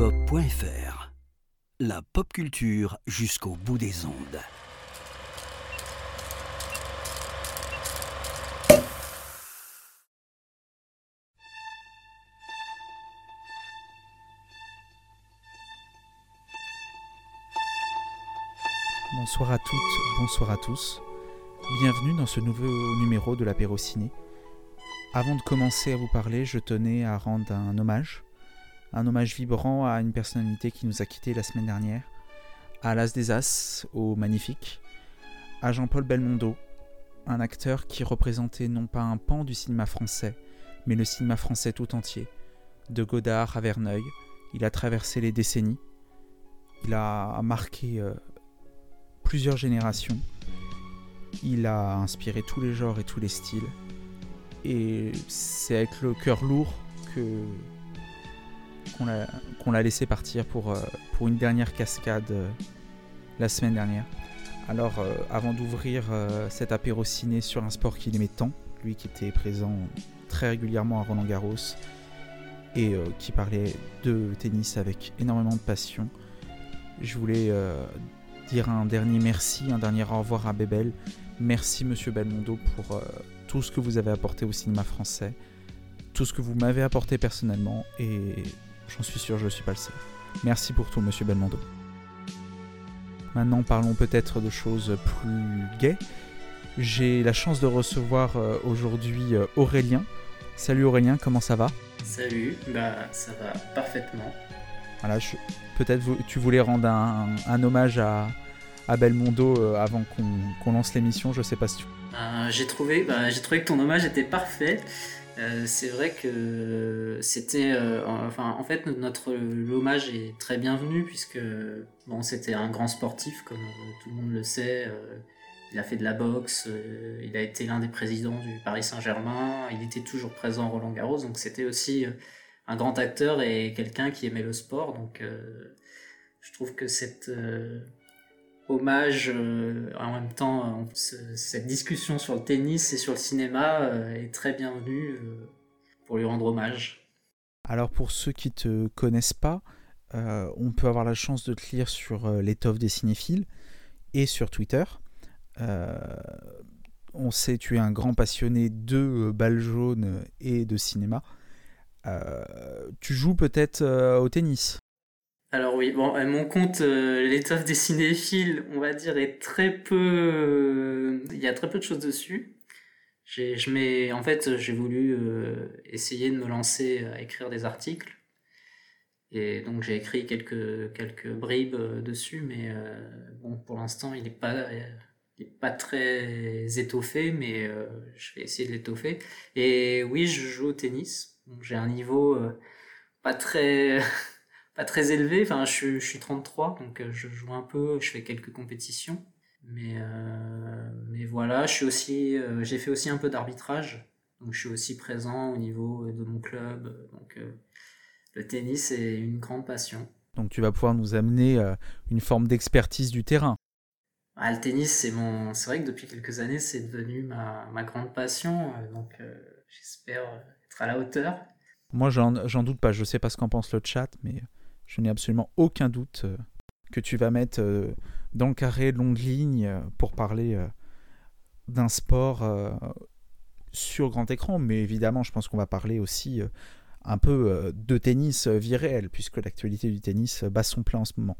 polypop.fr. La pop culture jusqu'au bout des ondes. Bonsoir à toutes, bonsoir à tous. Bienvenue dans ce nouveau numéro de l'apéro ciné. Avant de commencer à vous parler, je tenais à rendre un hommage. Un hommage vibrant à une personnalité qui nous a quittés la semaine dernière. À l'As des As, au Magnifique. À Jean-Paul Belmondo, un acteur qui représentait non pas un pan du cinéma français, mais le cinéma français tout entier. De Godard à Verneuil, il a traversé les décennies. Il a marqué euh, plusieurs générations. Il a inspiré tous les genres et tous les styles. Et c'est avec le cœur lourd que qu'on l'a laissé partir pour, euh, pour une dernière cascade euh, la semaine dernière. Alors, euh, avant d'ouvrir cet apéro ciné sur un sport qu'il aimait tant, lui qui était présent très régulièrement à Roland Garros et qui parlait de tennis avec énormément de passion, je voulais dire un dernier merci, un dernier au revoir à Bébel. Merci Monsieur Belmondo pour tout ce que vous avez apporté au cinéma français, tout ce que vous m'avez apporté personnellement, et j'en suis sûr, je ne suis pas le seul. Merci pour tout, monsieur Belmondo. Maintenant, parlons peut-être de choses plus gaies. J'ai la chance de recevoir euh, aujourd'hui euh, Aurélien. Salut Aurélien, comment ça va? Salut, bah ça va parfaitement. Voilà, peut-être tu voulais rendre un, hommage à, à Belmondo euh, avant qu'on lance l'émission, je sais pas si tu euh, j'ai trouvé, bah, j'ai trouvé que ton hommage était parfait. Euh, c'est vrai que c'était, euh, en fait, notre l'hommage est très bienvenu puisque c'était un grand sportif comme tout le monde le sait. il a fait de la boxe, il a été l'un des présidents du Paris Saint-Germain, il était toujours présent Roland Garros, donc c'était aussi un grand acteur et quelqu'un qui aimait le sport. Donc, je trouve que cette hommage euh, en même temps cette discussion sur le tennis et sur le cinéma euh, est très bienvenue euh, pour lui rendre hommage. Alors pour ceux qui te connaissent pas, on peut avoir la chance de te lire sur l'étoffe des cinéphiles et sur Twitter. on sait tu es un grand passionné de balles jaunes et de cinéma. tu joues peut-être au tennis? Alors oui, bon, euh, mon compte, euh, l'étoffe des cinéphiles, on va dire, est très peu... Euh, il y a très peu de choses dessus. J'ai, je mets, en fait, j'ai voulu essayer de me lancer à écrire des articles. Et donc j'ai écrit quelques, quelques bribes dessus, mais bon, pour l'instant, il n'est pas, il est pas très étoffé, mais je vais essayer de l'étoffer. Et oui, je joue au tennis. J'ai un niveau pas très pas très élevé. Enfin, je, je, suis 33, donc euh, je joue un peu, je fais quelques compétitions. Mais, euh, mais voilà, je suis aussi, euh, j'ai fait aussi un peu d'arbitrage. Donc je suis aussi présent au niveau de mon club. Donc le tennis est une grande passion. Donc tu vas pouvoir nous amener une forme d'expertise du terrain. Ah, le tennis, c'est mon, c'est vrai que depuis quelques années, c'est devenu ma, ma grande passion. Donc j'espère être à la hauteur. Moi, j'en doute pas. Je sais pas ce qu'en pense le chat, mais je n'ai absolument aucun doute euh, que tu vas mettre euh, dans le carré longue ligne euh, pour parler d'un sport sur grand écran, mais évidemment, je pense qu'on va parler aussi un peu de tennis vie réelle, puisque l'actualité du tennis bat son plein en ce moment.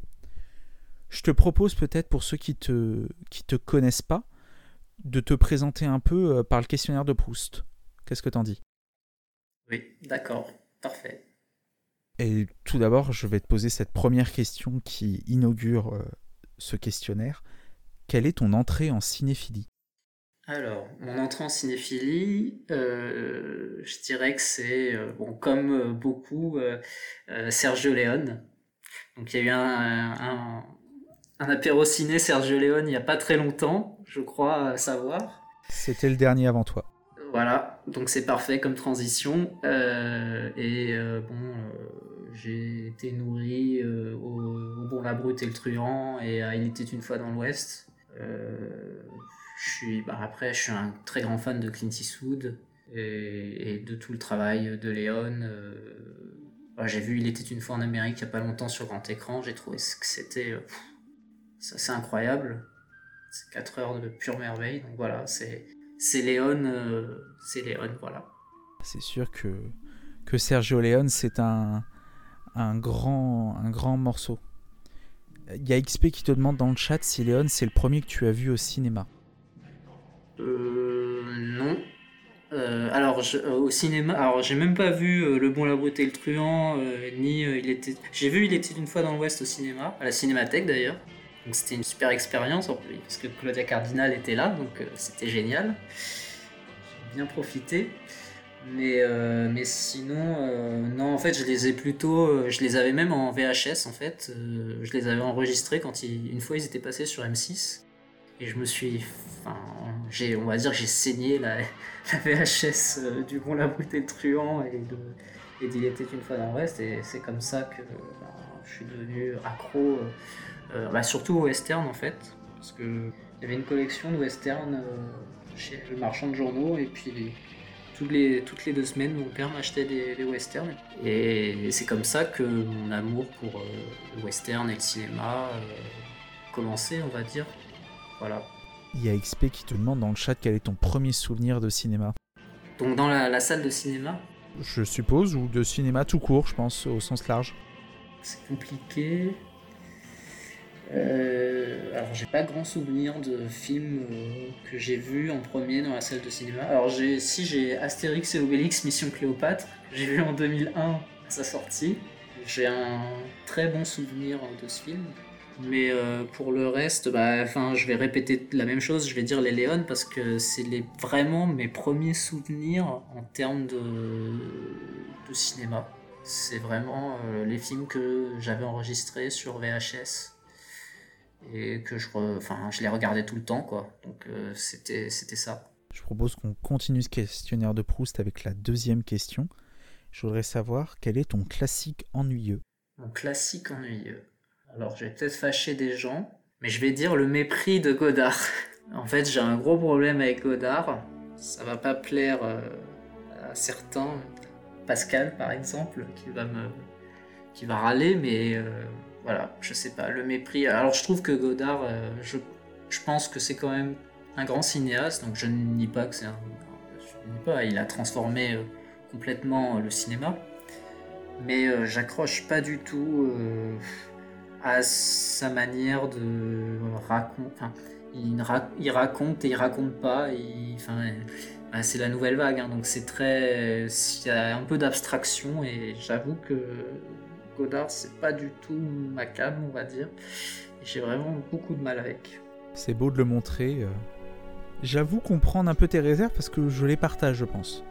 Je te propose peut-être pour ceux qui te qui te connaissent pas, de te présenter un peu par le questionnaire de Proust. Qu'est-ce que t'en dis? Oui, d'accord, parfait. Et tout d'abord, je vais te poser cette première question qui inaugure euh, ce questionnaire. Quelle est ton entrée en cinéphilie? Alors, mon entrée en cinéphilie, euh, je dirais que c'est, euh, bon, comme beaucoup, Sergio Leone. Donc, il y a eu un, un, un, apéro ciné Sergio Leone il n'y a pas très longtemps, je crois savoir. C'était le dernier avant toi. Voilà, donc c'est parfait comme transition. et bon j'ai été nourri euh, au, Bon la Brute et le Truand et à Il était une fois dans l'Ouest. Euh, je suis, bah, après, je suis un très grand fan de Clint Eastwood et, de tout le travail de Léon. Euh, j'ai vu Il était une fois en Amérique il n'y a pas longtemps sur grand écran. J'ai trouvé que c'était. c'est incroyable. C'est 4 heures de pure merveille. Donc voilà, c'est. C'est Léon, c'est Léon, voilà. C'est sûr que, que Sergio Leone, c'est un, un, grand, morceau. Il y a XP qui te demande dans le chat si Léon, c'est le premier que tu as vu au cinéma. Euh, non. Euh, alors euh, au cinéma, alors j'ai même pas vu euh, Le Bon, la Brute et le Truand, ni il était. J'ai vu Il était une fois dans l'Ouest au cinéma, à la Cinémathèque d'ailleurs. Donc c'était une super expérience parce que Claudia Cardinal était là, donc c'était génial. J'ai bien profité. Mais, mais sinon, non, en fait, je les ai plutôt. je les avais même en VHS, en fait. je les avais enregistrés quand une fois ils étaient passés sur M6. Et je me suis. Enfin, on va dire que j'ai saigné la, VHS euh, du Bon, la Brute et Truand et d'Il était une fois dans l'Ouest. Et c'est comme ça que ben, je suis devenu accro, euh, euh, bah, surtout au western en fait. Parce que il y avait une collection de western chez le marchand de journaux et puis toutes les, toutes les deux semaines, mon père m'achetait des, des, westerns. Et c'est comme ça que mon amour pour le western et le cinéma commençait, on va dire. Voilà. Il y a XP qui te demande dans le chat quel est ton premier souvenir de cinéma. Donc dans la, salle de cinéma? Je suppose, ou de cinéma tout court, je pense, au sens large. C'est compliqué. Euh, alors j'ai pas grand souvenir de films euh, que j'ai vus en premier dans la salle de cinéma. Alors j'ai, si j'ai Astérix et Obélix Mission Cléopâtre, j'ai vu en 2001 à sa sortie. J'ai un très bon souvenir de ce film. Mais euh, pour le reste, bah, je vais répéter la même chose, je vais dire les Léon parce que c'est les, vraiment mes premiers souvenirs en termes de, cinéma. C'est vraiment les films que j'avais enregistrés sur VHS et que je, enfin, je les regardais tout le temps. Quoi. Donc euh, c'était, c'était ça. Je propose qu'on continue ce questionnaire de Proust avec la deuxième question. Je voudrais savoir quel est ton classique ennuyeux. Mon classique ennuyeux. Alors, je vais peut-être fâcher des gens, mais je vais dire le mépris de Godard. en fait, j'ai un gros problème avec Godard. Ça va pas plaire euh, à certains. Pascal, par exemple, qui va me, qui va râler, mais euh, voilà, je sais pas, le mépris. Alors, je trouve que Godard, euh, je, pense que c'est quand même un grand cinéaste, donc je ne nie pas que c'est un. Je nie pas, il a transformé complètement le cinéma, mais j'accroche pas du tout à sa manière de raconter. Il, raconte et il raconte pas. enfin, bah, c'est la nouvelle vague, hein, donc c'est très. Il y a un peu d'abstraction et j'avoue que Godard, c'est pas du tout ma cam, on va dire. J'ai vraiment beaucoup de mal avec. C'est beau de le montrer. Euh. J'avoue comprendre un peu tes réserves parce que je les partage, je pense.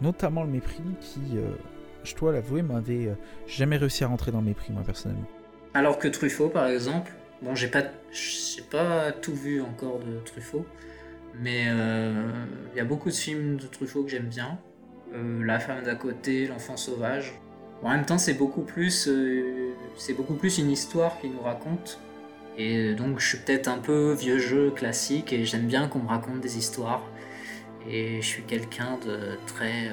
Notamment le mépris qui, euh, je dois l'avouer, m'avait euh, jamais réussi à rentrer dans le mépris, moi personnellement. Alors que Truffaut, par exemple, bon, j'ai pas, pas tout vu encore de Truffaut, mais euh, il y a beaucoup de films de Truffaut que j'aime bien. Euh, La femme d'à côté, L'enfant sauvage. En même temps, c'est beaucoup plus, euh, c'est beaucoup plus une histoire qu'il nous raconte. Et donc, je suis peut-être un peu vieux jeu classique et j'aime bien qu'on me raconte des histoires. Et je suis quelqu'un de très,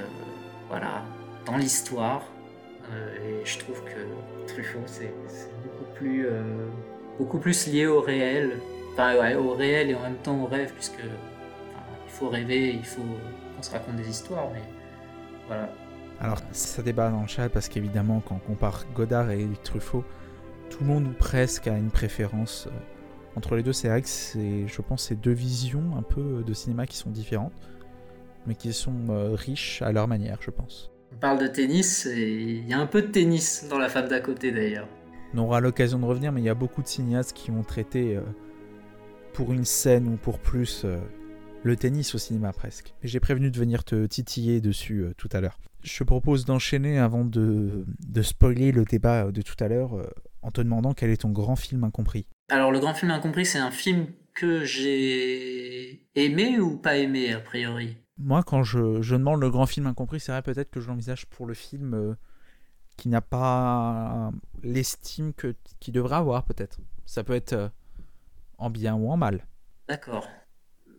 voilà, dans l'histoire. et je trouve que Truffaut, c'est plus, euh, beaucoup plus lié au réel, enfin au réel et en même temps au rêve, puisque il faut rêver, il faut qu'on se raconte des histoires, mais voilà. Alors ça débat dans le chat parce qu'évidemment quand on compare Godard et Truffaut, tout le monde ou presque a une préférence euh, entre les deux. C'est vrai que c'est, je pense, c'est deux visions un peu de cinéma qui sont différentes, mais qui sont euh, riches à leur manière, je pense. On parle de tennis et il y a un peu de tennis dans la femme d'à côté d'ailleurs. On aura l'occasion de revenir, mais il y a beaucoup de cinéastes qui ont traité euh, pour une scène ou pour plus euh, le tennis au cinéma presque. J'ai prévenu de venir te titiller dessus euh, tout à l'heure. Je propose d'enchaîner avant de, de, spoiler le débat de tout à l'heure en te demandant quel est ton grand film incompris. Alors le grand film incompris, c'est un film que j'ai aimé ou pas aimé a priori? Moi, quand je, je demande le grand film incompris, c'est vrai peut-être que je l'envisage pour le film qui n'a pas l'estime que qu'il devrait avoir peut-être. Ça peut être euh, en bien ou en mal. D'accord.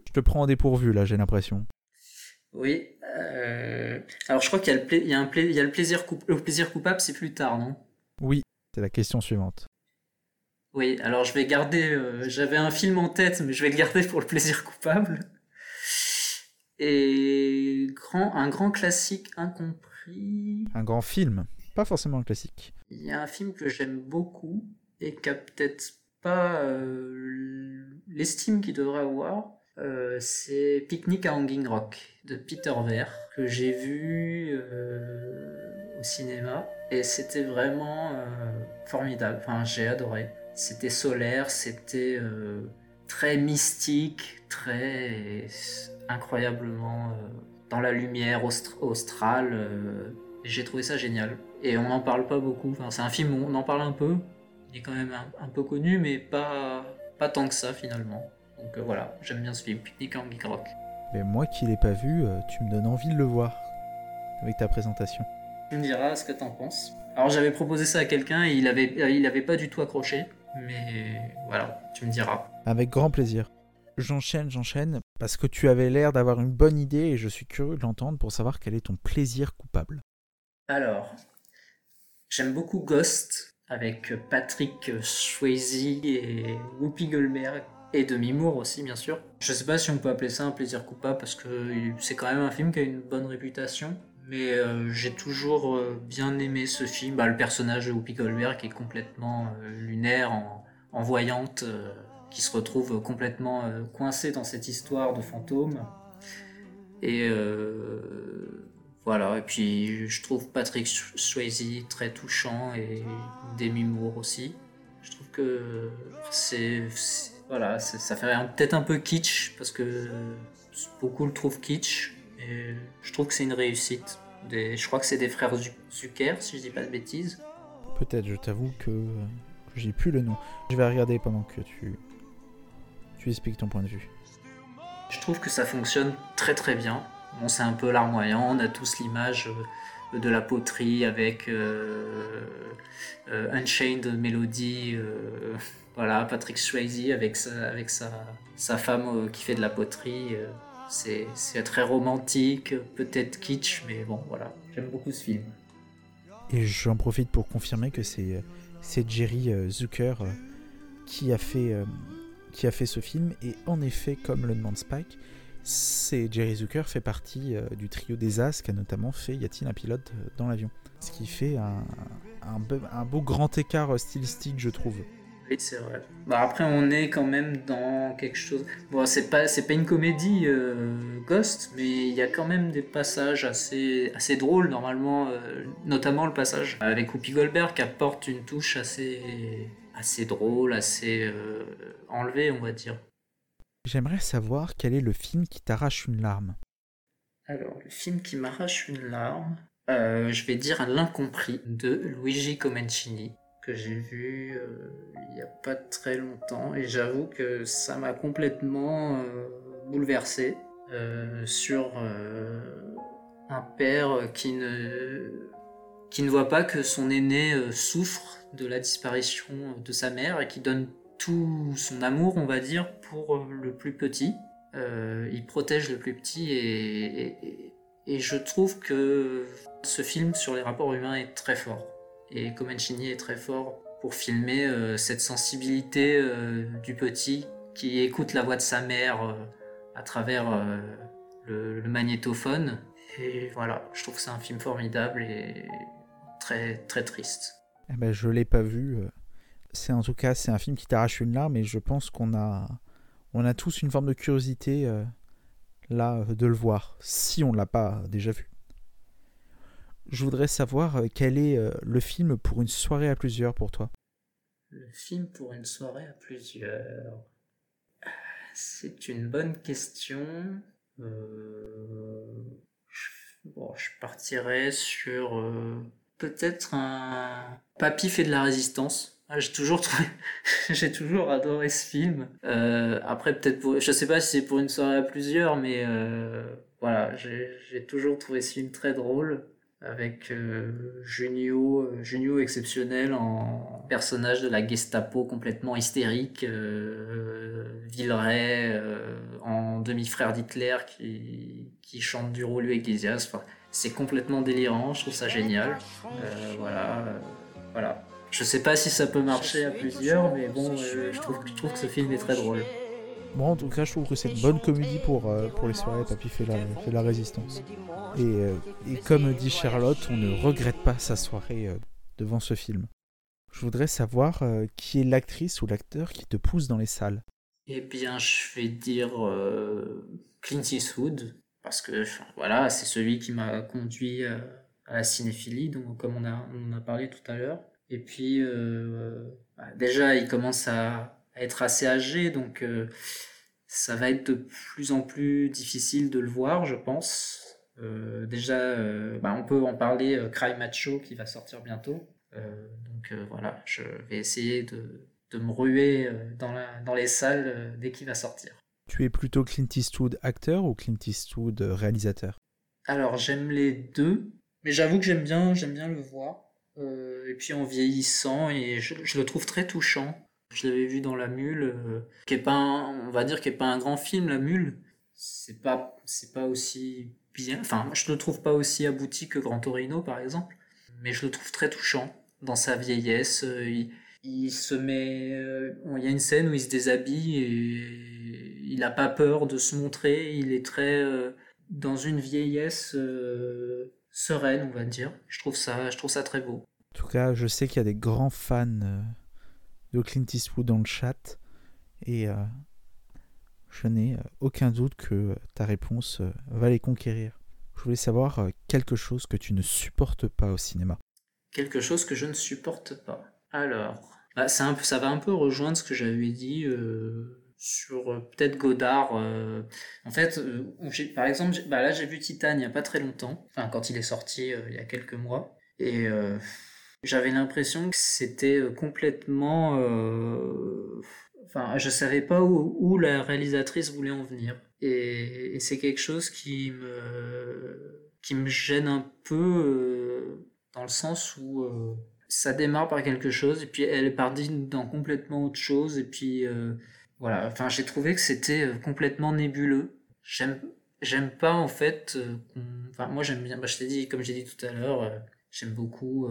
Je te prends en dépourvu là, j'ai l'impression. Oui. euh, Alors, je crois qu'il y a le, pla- il y a un pla- il y a le plaisir, coup- le plaisir coupable, c'est plus tard, non? Oui, c'est la question suivante. Oui, alors je vais garder. euh, J'avais un film en tête, mais je vais le garder pour le plaisir coupable. Et grand, un grand classique incompris. Un grand film, pas forcément un classique. Il y a un film que j'aime beaucoup et qui a peut-être pas euh, l'estime qu'il devrait avoir. Euh, c'est Picnic à Hanging Rock de Peter Weir que j'ai vu euh, au cinéma et c'était vraiment euh, formidable. Enfin, j'ai adoré. C'était solaire, c'était très mystique, très incroyablement dans la lumière austra- australe. j'ai trouvé ça génial. Et on n'en parle pas beaucoup. Enfin, c'est un film où on en parle un peu. Il est quand même un, un peu connu, mais pas, pas tant que ça finalement. Donc euh, voilà, j'aime bien ce film, Picnic en Geek Rock. Mais moi qui l'ai pas vu, euh, tu me donnes envie de le voir avec ta présentation. Tu me diras ce que t'en penses. Alors j'avais proposé ça à quelqu'un et il avait, euh, il avait pas du tout accroché. Mais voilà, tu me diras. Avec grand plaisir. J'enchaîne, j'enchaîne, parce que tu avais l'air d'avoir une bonne idée et je suis curieux de l'entendre pour savoir quel est ton plaisir coupable. Alors, j'aime beaucoup Ghost avec Patrick Swayze et Whoopi Goldberg et Demi Moore aussi bien sûr. Je sais pas si on peut appeler ça un plaisir coupable parce que c'est quand même un film qui a une bonne réputation. Mais euh, j'ai toujours euh, bien aimé ce film. Bah, le personnage de Whoopi Goldberg est complètement euh, lunaire, en, voyante, qui se retrouve complètement euh, coincé dans cette histoire de fantôme. Et voilà, et puis je trouve Patrick Swayze très touchant et Demi Moore aussi. Je trouve que c'est. Voilà, ça fait peut-être un peu kitsch parce que beaucoup le trouvent kitsch. Et je trouve que c'est une réussite. Des, je crois que c'est des frères Zu- Zucker, si je dis pas de bêtises. Peut-être, je t'avoue que, que j'ai plus le nom. Je vais regarder pendant que tu, tu expliques ton point de vue. Je trouve que ça fonctionne très très bien. Bon, c'est un peu larmoyant, on a tous l'image euh, de la poterie avec euh, euh, Unchained Melody, euh, voilà, Patrick Swayze avec sa, avec sa, sa femme euh, qui fait de la poterie. euh, c'est très romantique, peut-être kitsch, mais bon, voilà, j'aime beaucoup ce film. Et j'en profite pour confirmer que c'est Jerry euh, Zucker qui a fait qui a fait ce film et en effet comme le demande Spike, c'est Jerry Zucker fait partie du trio des As qui a notamment fait Y a-t-il un pilote dans l'avion Ce qui fait un, un, be- un beau grand écart stylistique je trouve. Oui, c'est vrai. Bah après, on est quand même dans quelque chose. Bon, c'est pas, c'est pas une comédie euh, Ghost, mais il y a quand même des passages assez, assez drôles normalement, euh, notamment le passage avec Whoopi Goldberg qui apporte une touche assez, assez drôle, assez euh, enlevée, on va dire. J'aimerais savoir quel est le film qui t'arrache une larme. Alors, le film qui m'arrache une larme, je vais dire L'incompris de Luigi Comencini que j'ai vu euh, il n'y a pas très longtemps et j'avoue que ça m'a complètement euh, bouleversé euh, sur un père qui ne qui ne voit pas que son aîné souffre de la disparition de sa mère et qui donne tout son amour, on va dire, pour le plus petit. Il protège le plus petit et, et- et je trouve que ce film sur les rapports humains est très fort. Et Comencini est très fort pour filmer euh, cette sensibilité euh, du petit qui écoute la voix de sa mère euh, à travers le, magnétophone. Et voilà, je trouve que c'est un film formidable et très très triste. Eh ben, je l'ai pas vu. C'est en tout cas c'est un film qui t'arrache une larme et je pense qu'on a on a tous une forme de curiosité là de le voir si on l'a pas déjà vu. Je voudrais savoir euh, quel est euh, le film pour une soirée à plusieurs pour toi? Le film pour une soirée à plusieurs. C'est une bonne question. Euh, bon, je partirais sur peut-être un Papy fait de la résistance. Ah, J'ai toujours trouvé, j'ai toujours adoré ce film. Après peut-être pour, je sais pas si c'est pour une soirée à plusieurs, mais voilà, j'ai toujours trouvé ce film très drôle. Avec euh, Junio, euh, Junio exceptionnel en personnage de la Gestapo complètement hystérique, euh, Villeray euh, en demi-frère d'Hitler qui, qui chante du Rollo Iglesias. Enfin, c'est complètement délirant, je trouve ça génial. Voilà, voilà. Je sais pas si ça peut marcher à plusieurs, mais bon, je trouve que ce film est très drôle. Moi, en tout cas, je trouve que c'est une bonne comédie pour, euh, pour les soirées. Papy fait la, fait la résistance. Et, euh, et comme dit Charlotte, on ne regrette pas sa soirée euh, devant ce film. Je voudrais savoir euh, qui est l'actrice ou l'acteur qui te pousse dans les salles. Eh bien, je vais dire euh, Clint Eastwood, parce que voilà, c'est celui qui m'a conduit à, à la cinéphilie, donc, comme on a, on en a parlé tout à l'heure. Et puis, euh, bah, déjà, il commence à, à être assez âgé, donc euh, ça va être de plus en plus difficile de le voir, je pense. Euh, déjà, euh, bah, on peut en parler, Cry Macho qui va sortir bientôt. Donc voilà, je vais essayer de, de me ruer dans, la, dans les salles dès qu'il va sortir. Tu es plutôt Clint Eastwood acteur ou Clint Eastwood réalisateur? Alors j'aime les deux, mais j'avoue que j'aime bien, j'aime bien le voir. Euh, et puis en vieillissant, et je, je le trouve très touchant. Je l'avais vu dans La Mule, euh, qui est pas, un- on va dire, qui est pas un grand film, La Mule. C'est pas, c'est pas aussi bien. Enfin, je le trouve pas aussi abouti que Grand Torino, par exemple, mais je le trouve très touchant dans sa vieillesse. Euh, Il, se met, euh, il y a une scène où il se déshabille et il a pas peur de se montrer. Il est très dans une vieillesse sereine, on va dire. Je trouve ça, je trouve ça très beau. En tout cas, je sais qu'il y a des grands fans de Clint Eastwood dans le chat. Et euh, je n'ai euh, aucun doute que euh, ta réponse va les conquérir. Je voulais savoir quelque chose que tu ne supportes pas au cinéma. Quelque chose que je ne supporte pas. Alors, bah, ça va un peu rejoindre ce que j'avais dit sur peut-être Godard. en fait, par exemple, bah, là j'ai vu Titan il n'y a pas très longtemps, enfin quand il est sorti il y a quelques mois, et j'avais l'impression que c'était euh, complètement... euh, Enfin, je savais pas où, où la réalisatrice voulait en venir. Et, c'est quelque chose qui me, qui me gêne un peu euh, dans le sens où ça démarre par quelque chose et puis elle est partie dans complètement autre chose et puis voilà. Enfin, j'ai trouvé que c'était complètement nébuleux. J'aime, j'aime pas en fait. euh, enfin, moi j'aime bien. Bah, je t'ai dit, comme j'ai dit tout à l'heure, j'aime beaucoup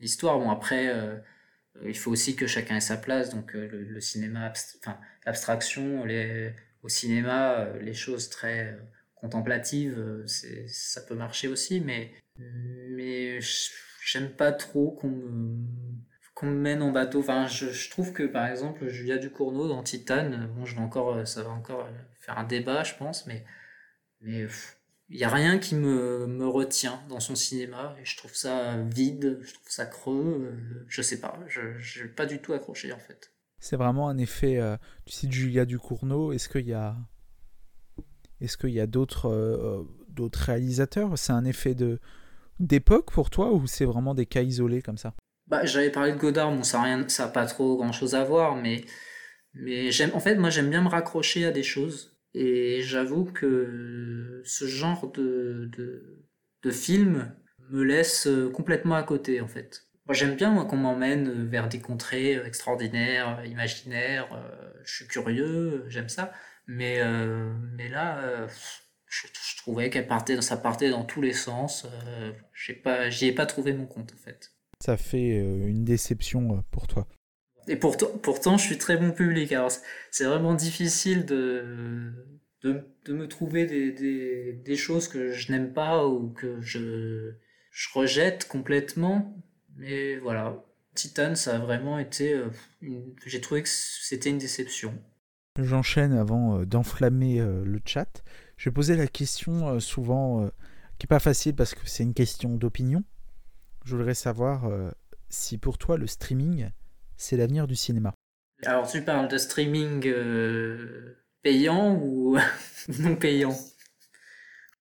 l'histoire. Bon après. euh, il faut aussi que chacun ait sa place, donc euh, le, cinéma, enfin l'abstraction, au cinéma, euh, les choses très contemplatives, c'est, ça peut marcher aussi, mais, mais j'aime pas trop qu'on me, qu'on mène en bateau. Enfin, je, trouve que par exemple Julia Ducournau dans Titane, bon, je vais encore, ça va encore faire un débat, je pense, mais il y a rien qui me, me retient dans son cinéma et je trouve ça vide, je trouve ça creux, euh, je sais pas, je j'ai pas du tout accroché en fait. C'est vraiment un effet. euh, tu cites Julia Ducournau. Est-ce qu'il y a, est-ce qu'il y a d'autres, euh, d'autres réalisateurs? C'est un effet de d'époque pour toi ou c'est vraiment des cas isolés comme ça? Bah, j'avais parlé de Godard, bon, ça a rien, ça a pas trop grand chose à voir, mais, mais j'aime, en fait, moi, j'aime bien me raccrocher à des choses. Et j'avoue que ce genre de, de, film me laisse euh, complètement à côté, en fait. Moi, j'aime bien, moi, qu'on m'emmène vers des contrées euh, extraordinaires, euh, imaginaires. je suis curieux, j'aime ça. Mais, mais là, je, trouvais qu'elle partait, ça partait dans tous les sens. J'ai pas, j'y ai pas trouvé mon compte, en fait. Ça fait une déception pour toi. Et pourtant, pourtant, je suis très bon public. Alors, c'est- vraiment difficile de, de, me trouver des, des, choses que je n'aime pas ou que je, je rejette complètement. Mais voilà, Titan, ça a vraiment été. euh, J'ai trouvé que c'était une déception. J'enchaîne avant euh, d'enflammer euh, le chat. Je vais poser la question souvent qui est pas facile parce que c'est une question d'opinion. Je voudrais savoir si pour toi le streaming c'est l'avenir du cinéma. Alors, tu parles de streaming euh, payant ou non payant?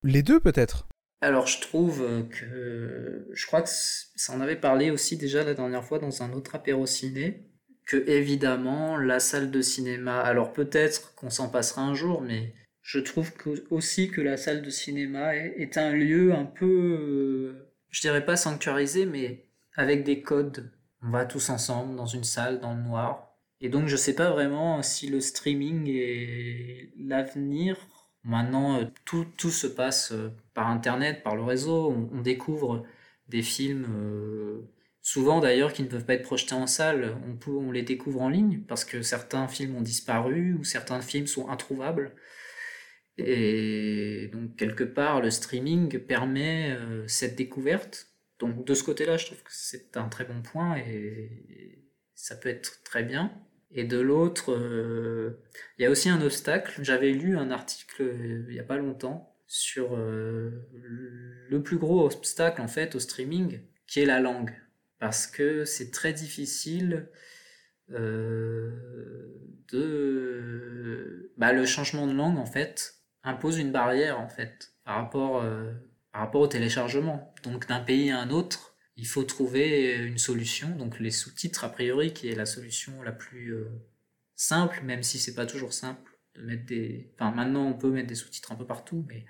Les deux peut-être. Alors, je trouve euh, que je crois que ça en avait parlé aussi déjà la dernière fois dans un autre apéro ciné, que évidemment la salle de cinéma, alors peut-être qu'on s'en passera un jour, mais je trouve que, aussi que la salle de cinéma est, est un lieu un peu, euh, je dirais pas sanctuarisé, mais avec des codes. On va tous ensemble dans une salle, dans le noir. Et donc, je sais pas vraiment si le streaming est l'avenir. Maintenant, euh, tout, se passe euh, par Internet, par le réseau. On, découvre des films, euh, souvent d'ailleurs, qui ne peuvent pas être projetés en salle. On les découvre en ligne parce que certains films ont disparu ou certains films sont introuvables. Et donc, quelque part, le streaming permet cette découverte. Donc, de ce côté-là, je trouve que c'est un très bon point et ça peut être très bien. Et de l'autre, euh, il y a aussi un obstacle. J'avais lu un article euh, il n'y a pas longtemps sur euh, le plus gros obstacle en fait au streaming, qui est la langue. Parce que c'est très difficile de... Bah, le changement de langue en fait impose une barrière en fait par rapport, par rapport au téléchargement. Donc d'un pays à un autre, il faut trouver une solution. Donc les sous-titres, a priori, qui est la solution la plus euh, simple, même si c'est pas toujours simple de mettre des. Enfin, maintenant, on peut mettre des sous-titres un peu partout, mais,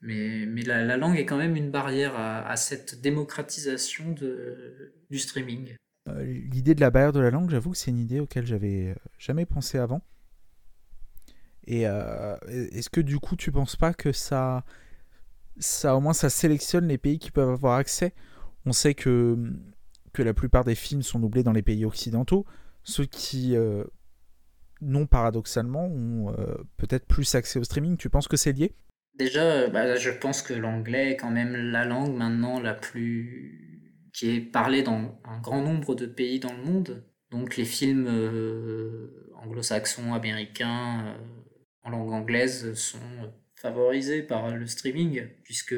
mais, mais la, langue est quand même une barrière à, cette démocratisation de, du streaming. Euh, l'idée de la barrière de la langue, j'avoue que c'est une idée auquel j'avais euh, jamais pensé avant. Et est-ce que du coup, tu penses pas que ça, ça, au moins, ça sélectionne les pays qui peuvent avoir accès on sait que, que la plupart des films sont doublés dans les pays occidentaux, ceux qui euh, non paradoxalement ont euh, peut-être plus accès au streaming. Tu penses que c'est lié? Déjà, euh, bah, je pense que l'anglais est quand même la langue maintenant la plus qui est parlée dans un grand nombre de pays dans le monde. Donc les films anglo-saxons, américains, en langue anglaise sont favorisés par le streaming puisque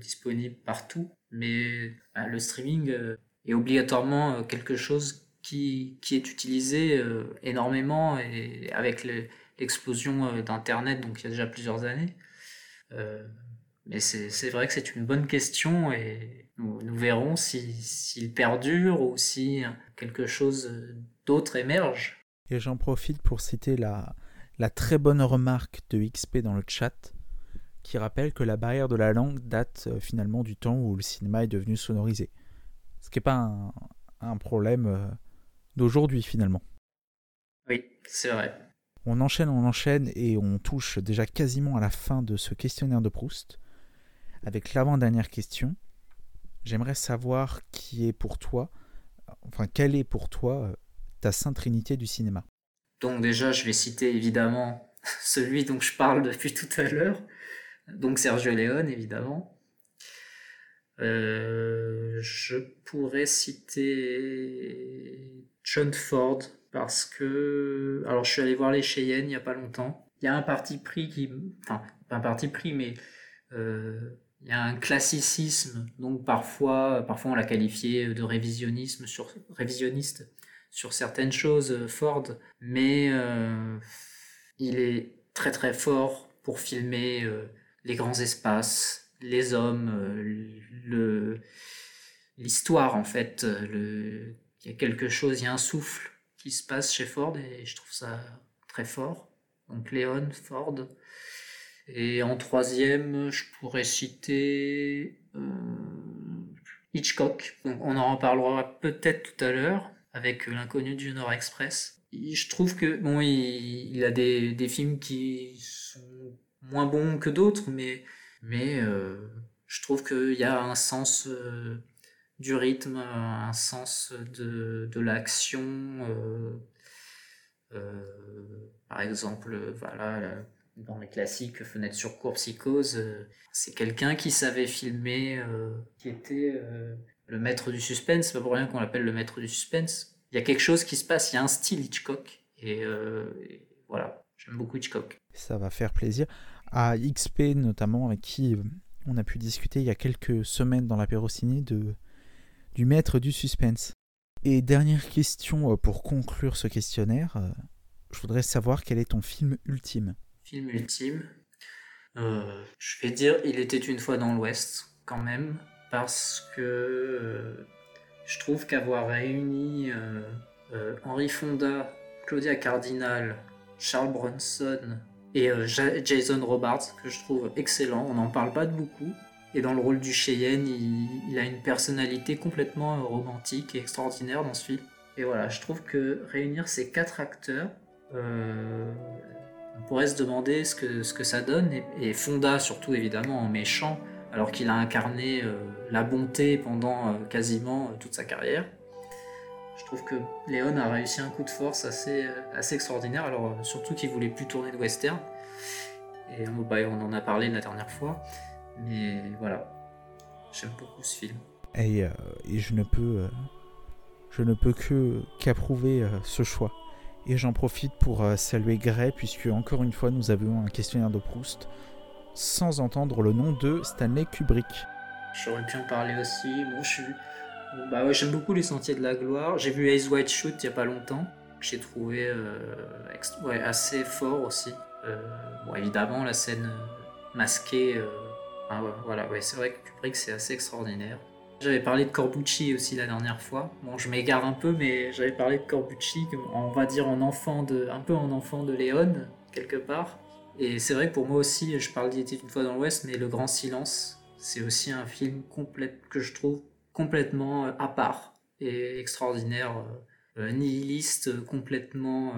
disponibles partout mais bah, le streaming euh, est obligatoirement euh, quelque chose qui, qui est utilisé euh, énormément et avec l'explosion d'Internet, donc il y a déjà plusieurs années. mais c'est vrai que c'est une bonne question et nous, nous verrons s'il si, perdure ou si quelque chose d'autre émerge. Et j'en profite pour citer la, la très bonne remarque de XP dans le chat qui rappelle que la barrière de la langue date euh, finalement du temps où le cinéma est devenu sonorisé. Ce qui n'est pas un, problème euh, d'aujourd'hui finalement. Oui, c'est vrai. On enchaîne, on enchaîne et on touche déjà quasiment à la fin de ce questionnaire de Proust. Avec l'avant-dernière question, j'aimerais savoir qui est pour toi, enfin quelle est pour toi euh, ta sainte trinité du cinéma? Donc déjà, je vais citer évidemment celui dont je parle depuis tout à l'heure, donc Sergio Leone, évidemment. Euh, je pourrais citer John Ford parce que alors je suis allé voir les Cheyennes il n'y a pas longtemps. Il y a un parti pris qui, enfin pas un parti pris mais euh, il y a un classicisme donc parfois parfois on l'a qualifié de révisionnisme sur révisionniste sur certaines choses Ford mais euh, il est très très fort pour filmer les grands espaces, les hommes, euh, le, l'histoire en fait. Le, il y a quelque chose, il y a un souffle qui se passe chez Ford et je trouve ça très fort. Donc Léon, Ford. Et en troisième, je pourrais citer euh, Hitchcock. On en reparlera peut-être tout à l'heure avec l'inconnu du Nord Express. je trouve que bon, il, a des, des films qui moins bon que d'autres, mais, mais euh, je trouve qu'il y a un sens euh, du rythme, un sens de, de l'action. Euh, par exemple, voilà, dans les classiques, Fenêtre sur cour, Psychose, c'est quelqu'un qui savait filmer, qui était le maître du suspense, c'est pas pour rien qu'on l'appelle le maître du suspense. Il y a quelque chose qui se passe, il y a un style Hitchcock, et voilà, j'aime beaucoup Hitchcock. Ça va faire plaisir à XP notamment, avec qui euh, on a pu discuter il y a quelques semaines dans l'apéro ciné de, du maître du suspense. Et dernière question euh, pour conclure ce questionnaire, euh, je voudrais savoir quel est ton film ultime. Film ultime Je vais dire Il était une fois dans l'Ouest, quand même, parce que je trouve qu'avoir réuni Henri Fonda, Claudia Cardinal, Charles Bronson, et euh, Jason Robards, que je trouve excellent. On n'en parle pas de beaucoup, Et dans le rôle du Cheyenne, il, a une personnalité complètement romantique et extraordinaire dans ce film. Et voilà, je trouve que réunir ces quatre acteurs, euh, on pourrait se demander ce que, ce que ça donne. Et, Fonda, surtout évidemment, en méchant, alors qu'il a incarné euh, la bonté pendant euh, quasiment toute sa carrière. Je trouve que Léon a réussi un coup de force assez, assez extraordinaire, alors surtout qu'il voulait plus tourner de western. Et bah, on en a parlé la dernière fois. Mais voilà, j'aime beaucoup ce film. Et, euh, je ne peux, euh, je ne peux que qu'approuver euh, ce choix. Et j'en profite pour saluer Gray, puisque encore une fois nous avions un questionnaire de Proust sans entendre le nom de Stanley Kubrick. J'aurais pu en parler aussi. Bon, je suis... bah ouais, j'aime beaucoup Les Sentiers de la Gloire. J'ai vu Ace White Shoot il n'y a pas longtemps, que j'ai trouvé ouais, assez fort aussi. bon, évidemment, la scène masquée ah voilà, ouais, c'est vrai que Kubrick c'est assez extraordinaire. J'avais parlé de Corbucci aussi la dernière fois. Bon, je m'égare un peu, mais j'avais parlé de Corbucci, on va dire en enfant de, un peu en enfant de Léon, quelque part. Et c'est vrai que pour moi aussi, je parle d'Il une fois dans l'Ouest, mais Le Grand Silence, c'est aussi un film complet, que je trouve complètement euh, à part et extraordinaire, euh, euh, nihiliste, complètement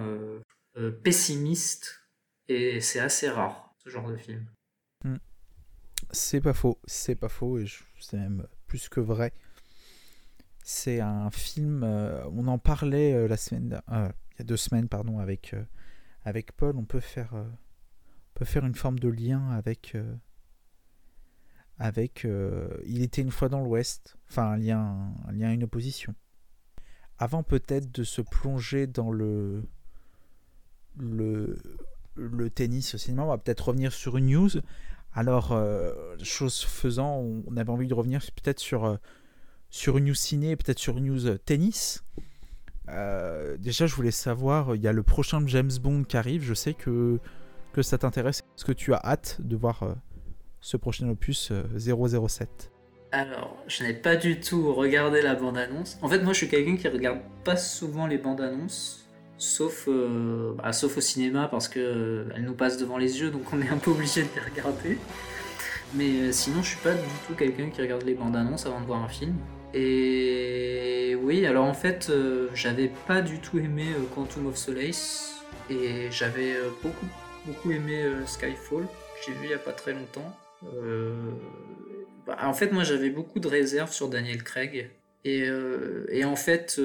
pessimiste. Et c'est assez rare, ce genre de film. C'est pas faux, c'est pas faux, et c'est même plus que vrai. C'est un film, on en parlait la semaine, il y a deux semaines, pardon, avec, avec Paul. On peut faire, peut faire une forme de lien avec, avec Il était une fois dans l'Ouest, enfin un lien, un lien, une opposition. Avant peut-être de se plonger dans le, le, le tennis au cinéma, on va peut-être revenir sur une news. Alors, euh, chose faisant, on avait envie de revenir peut-être sur, euh, sur une news ciné, peut-être sur une news euh, tennis. déjà, je voulais savoir, il y a le prochain James Bond qui arrive. Je sais que, que ça t'intéresse. Est-ce que tu as hâte de voir ce prochain opus 007 alors, je n'ai pas du tout regardé la bande-annonce. En fait, moi, je suis quelqu'un qui regarde pas souvent les bandes-annonces sauf, euh, bah, sauf au cinéma parce que euh, nous passe devant les yeux, donc on est un peu obligé de les regarder. Mais euh, sinon, je suis pas du tout quelqu'un qui regarde les bandes annonces avant de voir un film. Et oui, alors en fait, j'avais pas du tout aimé Quantum of Solace et j'avais beaucoup beaucoup aimé Skyfall, que j'ai vu il y a pas très longtemps. Bah, en fait, moi, j'avais beaucoup de réserves sur Daniel Craig. Et, et en fait,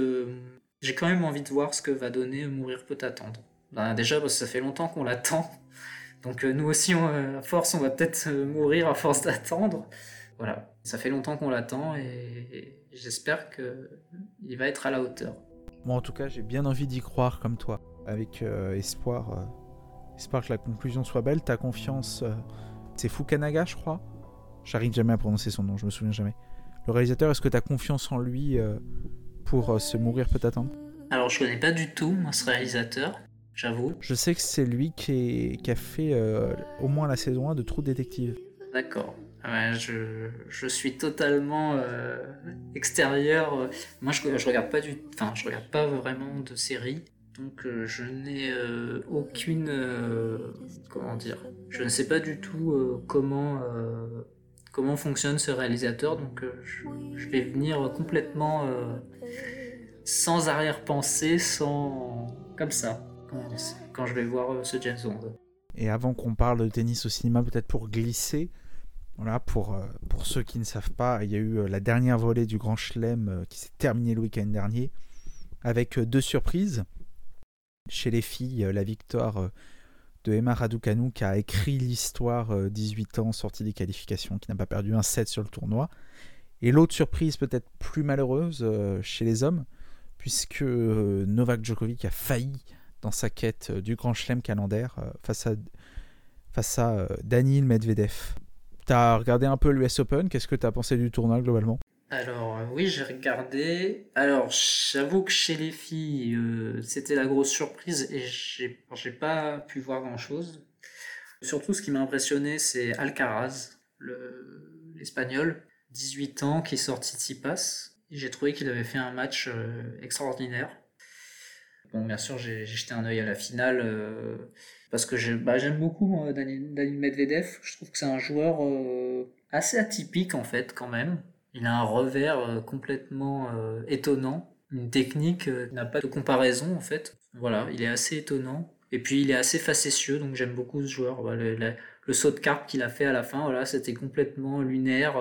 j'ai quand même envie de voir ce que va donner Mourir peut attendre. Ben, déjà parce que ça fait longtemps qu'on l'attend. Donc euh, nous aussi, euh, à force, on va peut-être euh, mourir à force d'attendre. Voilà, ça fait longtemps qu'on l'attend et, j'espère qu'il va être à la hauteur. Moi en tout cas, j'ai bien envie d'y croire comme toi, avec espoir, espoir que la conclusion soit belle. Ta confiance, c'est Fukanaga, je crois. J'arrive jamais à prononcer son nom, je me souviens jamais. Le réalisateur, est-ce que tu as confiance en lui pour euh, se mourir peut attendre Alors je connais pas du tout moi ce réalisateur, j'avoue. Je sais que c'est lui qui, a fait euh, au moins la saison 1 de Trou Détective. D'accord. je, suis totalement euh, extérieur. Moi, je, je regarde pas du, enfin, je regarde pas vraiment de séries, donc je n'ai aucune, comment dire, je ne sais pas du tout comment comment fonctionne ce réalisateur. Donc je, vais venir complètement sans arrière-pensée, sans. comme ça, quand je vais voir euh, ce James Bond. Et avant qu'on parle de tennis au cinéma, peut-être pour glisser, voilà, pour, euh, pour ceux qui ne savent pas, il y a eu euh, la dernière volée du Grand Chelem qui s'est terminée le week-end dernier, avec deux surprises. Chez les filles, la victoire de Emma Raducanu qui a écrit l'histoire 18 ans, sortie des qualifications, qui n'a pas perdu un set sur le tournoi. Et l'autre surprise peut-être plus malheureuse chez les hommes, puisque euh, Novak Djokovic a failli dans sa quête euh, du Grand Chelem calendaire euh, face à, face à Daniil Medvedev. T'as regardé un peu l'US Open, qu'est-ce que t'as pensé du tournoi globalement? Alors oui, j'ai regardé. Alors j'avoue que chez les filles, c'était la grosse surprise et j'ai pas pu voir grand-chose. Surtout ce qui m'a impressionné, c'est Alcaraz, l'espagnol, 18 ans, qui est sorti de Tsipas. J'ai trouvé qu'il avait fait un match euh, extraordinaire. Bon, bien sûr, j'ai jeté un œil à la finale euh, parce que bah, j'aime beaucoup Daniel, Medvedev. Je trouve que c'est un joueur euh, assez atypique en fait quand même. Il a un revers complètement étonnant, une technique qui n'a pas de comparaison en fait. Voilà, il est assez étonnant. Et puis il est assez facétieux, donc j'aime beaucoup ce joueur. Le, saut de carte qu'il a fait à la fin, voilà, c'était complètement lunaire.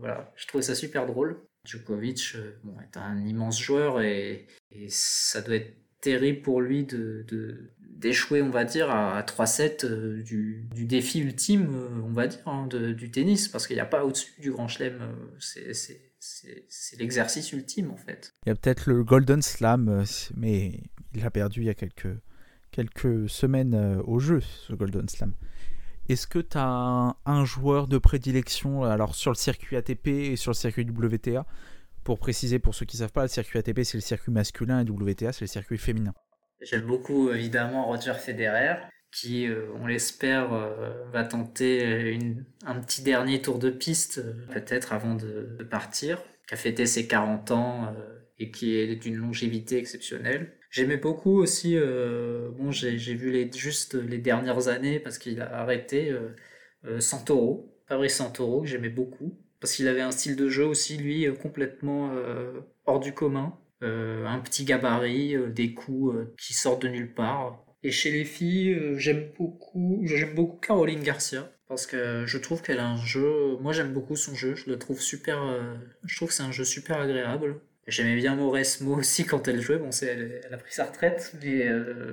voilà, je trouvais ça super drôle. Djokovic bon, est un immense joueur et ça doit être terrible pour lui de, d'échouer, on va dire, à, 3-7 euh, du, défi ultime, euh, on va dire, hein, du tennis, parce qu'il n'y a pas au-dessus du Grand Chelem. Euh, c'est l'exercice ultime, en fait. Il y a peut-être le Golden Slam, mais il a perdu il y a quelques, semaines au jeu, ce Golden Slam. Est-ce que tu as un, joueur de prédilection alors sur le circuit ATP et sur le circuit WTA Pour préciser, pour ceux qui ne savent pas, le circuit ATP c'est le circuit masculin et WTA c'est le circuit féminin. J'aime beaucoup évidemment Roger Federer, qui, euh, on l'espère, euh, va tenter un petit dernier tour de piste, euh, peut-être avant de, partir, qui a fêté ses 40 ans et qui est d'une longévité exceptionnelle. J'aimais beaucoup aussi, bon, j'ai vu les, juste les dernières années parce qu'il a arrêté Santoro, Fabrice Santoro, que j'aimais beaucoup, parce qu'il avait un style de jeu aussi, lui, complètement hors du commun. Euh, un petit gabarit, euh, des coups euh, qui sortent de nulle part. Et chez les filles, j'aime beaucoup, j'aime beaucoup Caroline Garcia parce que je trouve qu'elle a un jeu. Moi, j'aime beaucoup son jeu. Je le trouve super. je trouve que c'est un jeu super agréable. J'aimais bien Mauresmo aussi quand elle jouait. Bon, elle, elle, a pris sa retraite, mais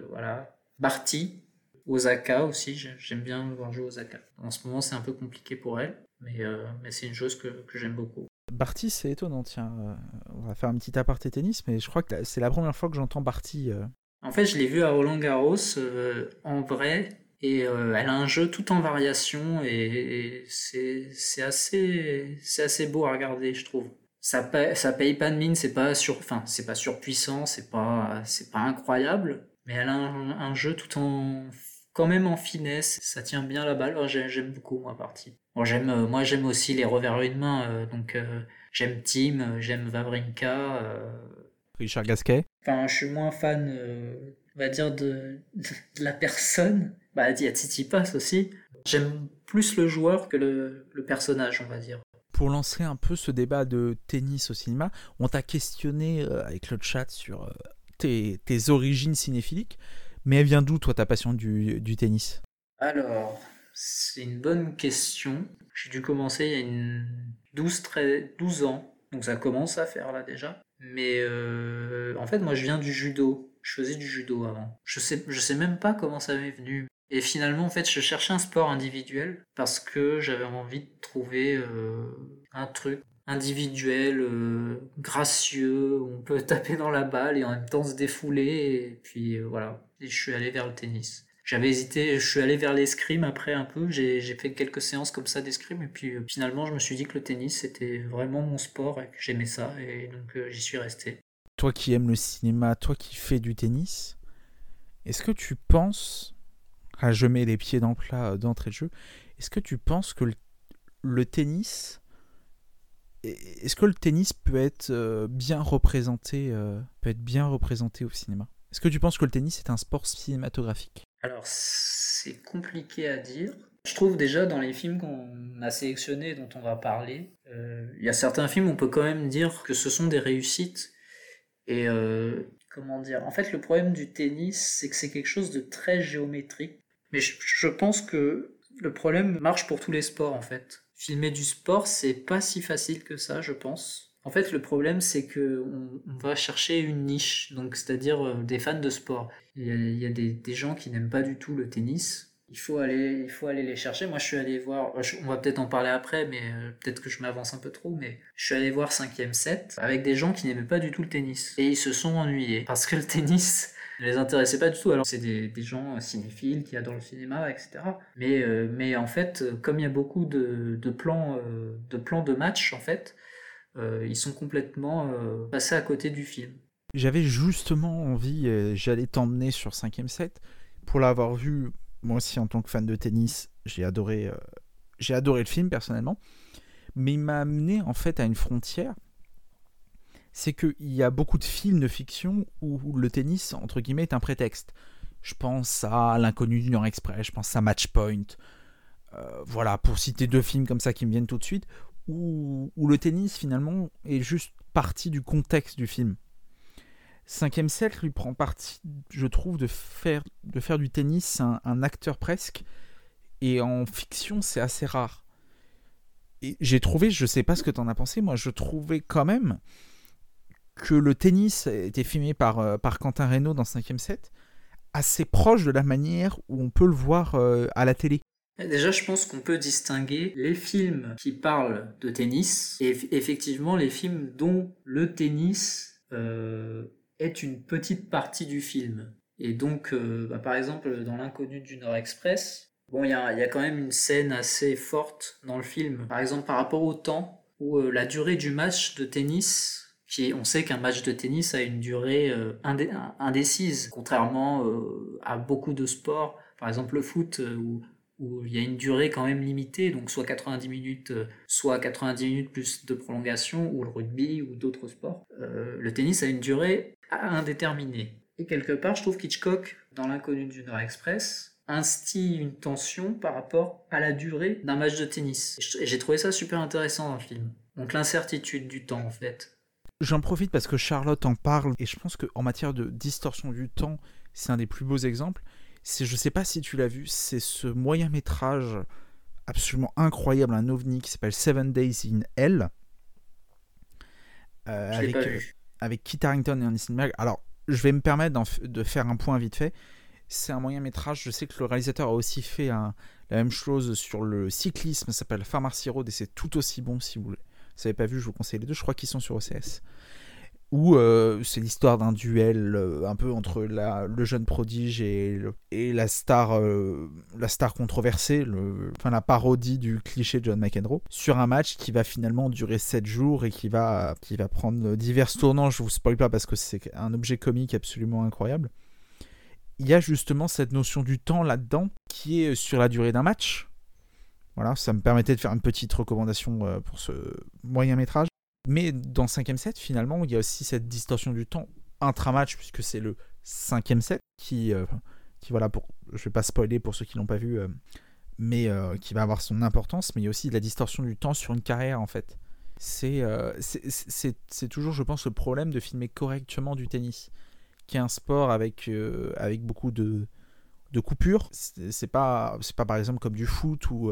voilà. Barty, Osaka aussi. J'aime bien voir jouer Osaka. En ce moment, c'est un peu compliqué pour elle, mais, mais c'est une chose que, que j'aime beaucoup. Barty, c'est étonnant, tiens. Euh, on va faire un petit aparté tennis, mais je crois que c'est la première fois que j'entends Barty. Euh. En fait, je l'ai vu à Roland Garros euh, en vrai, et elle a un jeu tout en variation, et, c'est assez, assez beau à regarder, je trouve. Ça paye, ça paye pas de mine, c'est pas sur, pas surpuissant, c'est pas, c'est pas incroyable, mais elle a un, jeu tout en, quand même en finesse, ça tient bien la balle. j'aime beaucoup moi Barty j'aime, euh, moi j'aime aussi les revers une main, euh, donc euh, j'aime Tim, j'aime Vavrinka. Richard Gasquet? Enfin, je suis moins fan, on va dire, de, de, la personne. Bah, il y a Tsitsipas aussi. J'aime plus le joueur que le, le, personnage, on va dire. Pour lancer un peu ce débat de tennis au cinéma, on t'a questionné avec le chat sur tes, tes, origines cinéphiliques, mais elle vient d'où, toi, ta passion du, tennis? Alors, c'est une bonne question. J'ai dû commencer il y a une 12, 12 ans, donc ça commence à faire là déjà. Mais euh, en fait, moi je viens du judo. Je faisais du judo avant. Je sais, je sais même pas comment ça m'est venu. Et finalement, en fait, je cherchais un sport individuel parce que j'avais envie de trouver euh, un truc individuel, euh, gracieux, où on peut taper dans la balle et en même temps se défouler. Et puis voilà. Et je suis allé vers le tennis j'avais hésité, je suis allé vers l'escrime après un peu, j'ai fait quelques séances comme ça d'escrime et puis euh, finalement je me suis dit que le tennis c'était vraiment mon sport et que j'aimais ça et donc euh, j'y suis resté. Toi qui aimes le cinéma, toi qui fais du tennis, est-ce que tu penses, ah, je mets les pieds dans le plat euh, d'entrée de jeu, est-ce que tu penses que le, tennis, est-ce que le tennis peut être bien représenté, peut être bien représenté au cinéma? Est-ce que tu penses que le tennis est un sport cinématographique? Alors, c'est compliqué à dire. Je trouve déjà dans les films qu'on a sélectionnés, dont on va parler, euh, il y a certains films où on peut quand même dire que ce sont des réussites. Et euh, comment dire? En fait, le problème du tennis, c'est que c'est quelque chose de très géométrique. Mais je, pense que le problème marche pour tous les sports, en fait. Filmer du sport, c'est pas si facile que ça, je pense. En fait, le problème, c'est que on, va chercher une niche, donc c'est-à-dire euh, des fans de sport. Il y a, des, gens qui n'aiment pas du tout le tennis. Il faut aller, il faut aller les chercher. Moi, je suis allé voir. on va peut-être en parler après, mais euh, peut-être que je m'avance un peu trop. Mais je suis allé voir 5ème set avec des gens qui n'aimaient pas du tout le tennis et ils se sont ennuyés parce que le tennis ne les intéressait pas du tout. Alors c'est des, gens cinéphiles qui adorent le cinéma, etc. Mais, euh, mais en fait, comme il y a beaucoup de, plans, de plans de match, en fait, ils sont complètement euh, passés à côté du film. J'avais justement envie, j'allais t'emmener sur 5ème set. Pour l'avoir vu, moi aussi en tant que fan de tennis, j'ai adoré, euh, j'ai adoré le film personnellement. Mais il m'a amené en fait à une frontière. C'est qu'il y a beaucoup de films de fiction où le tennis, entre guillemets, est un prétexte. Je pense à L'inconnu du Nord Express, je pense à Matchpoint, voilà, pour citer deux films comme ça qui me viennent tout de suite, où, le tennis finalement est juste partie du contexte du film. Cinquième cercle lui prend partie, je trouve, de faire, de faire du tennis un, acteur presque. Et en fiction, c'est assez rare. Et j'ai trouvé, je sais pas ce que tu en as pensé, moi je trouvais quand même que le tennis était filmé par, euh, par Quentin Reynaud dans 5ème set assez proche de la manière où on peut le voir euh, à la télé. Déjà, je pense qu'on peut distinguer les films qui parlent de tennis et effectivement les films dont le tennis euh, est une petite partie du film. Et donc, euh, bah, par exemple, dans L'inconnu du Nord Express, bon, il y a, y a, quand même une scène assez forte dans le film. Par exemple, par rapport au temps, où euh, la durée du match de tennis, qui on sait qu'un match de tennis a une durée indécise, contrairement à beaucoup de sports, par exemple le foot, où où il y a une durée quand même limitée, donc soit 90 minutes, euh, soit 90 minutes plus de prolongation, ou le rugby, ou d'autres sports. Euh, le tennis a une durée indéterminée. Et quelque part, je trouve qu'Hitchcock, dans l'inconnu du Nord Express, instille une tension par rapport à la durée d'un match de tennis. Et j'ai trouvé ça super intéressant dans le film. Donc l'incertitude du temps, en fait. J'en profite parce que Charlotte en parle, et je pense qu'en matière de distorsion du temps, c'est un des plus beaux exemples c'est, je sais pas si tu l'as vu, c'est ce moyen métrage absolument incroyable, un ovni qui s'appelle Seven Days in Hell. Euh, avec, euh, avec Kit Harington et Berg. Alors, je vais me permettre de faire un point vite fait. C'est un moyen métrage. Je sais que le réalisateur a aussi fait la même chose sur le cyclisme. Ça s'appelle Pharmacy Road et c'est tout aussi bon si vous ne l'avez pas vu. Je vous conseille les deux. Je crois qu'ils sont sur OCS où euh, c'est l'histoire d'un duel euh, un peu entre le jeune prodige et, la star euh, la star controversée, enfin la parodie du cliché de John McEnroe, sur un match qui va finalement durer 7 jours et qui va, qui va prendre divers tournants. Je vous spoil pas parce que c'est un objet comique absolument incroyable. Il y a justement cette notion du temps là-dedans qui est sur la durée d'un match. Voilà, ça me permettait de faire une petite recommandation pour ce moyen métrage. Mais dans 5ème set, finalement, il y a aussi cette distorsion du temps intra-match, puisque c'est le 5ème set qui, euh, qui, voilà, pour, je vais pas spoiler pour ceux qui l'ont pas vu, euh, mais euh, qui va avoir son importance, mais il y a aussi de la distorsion du temps sur une carrière, en fait. C'est c'est toujours, je pense, le problème de filmer correctement du tennis, qui est un sport avec, avec beaucoup de, de coupures. C'est pas, pas par exemple comme du foot où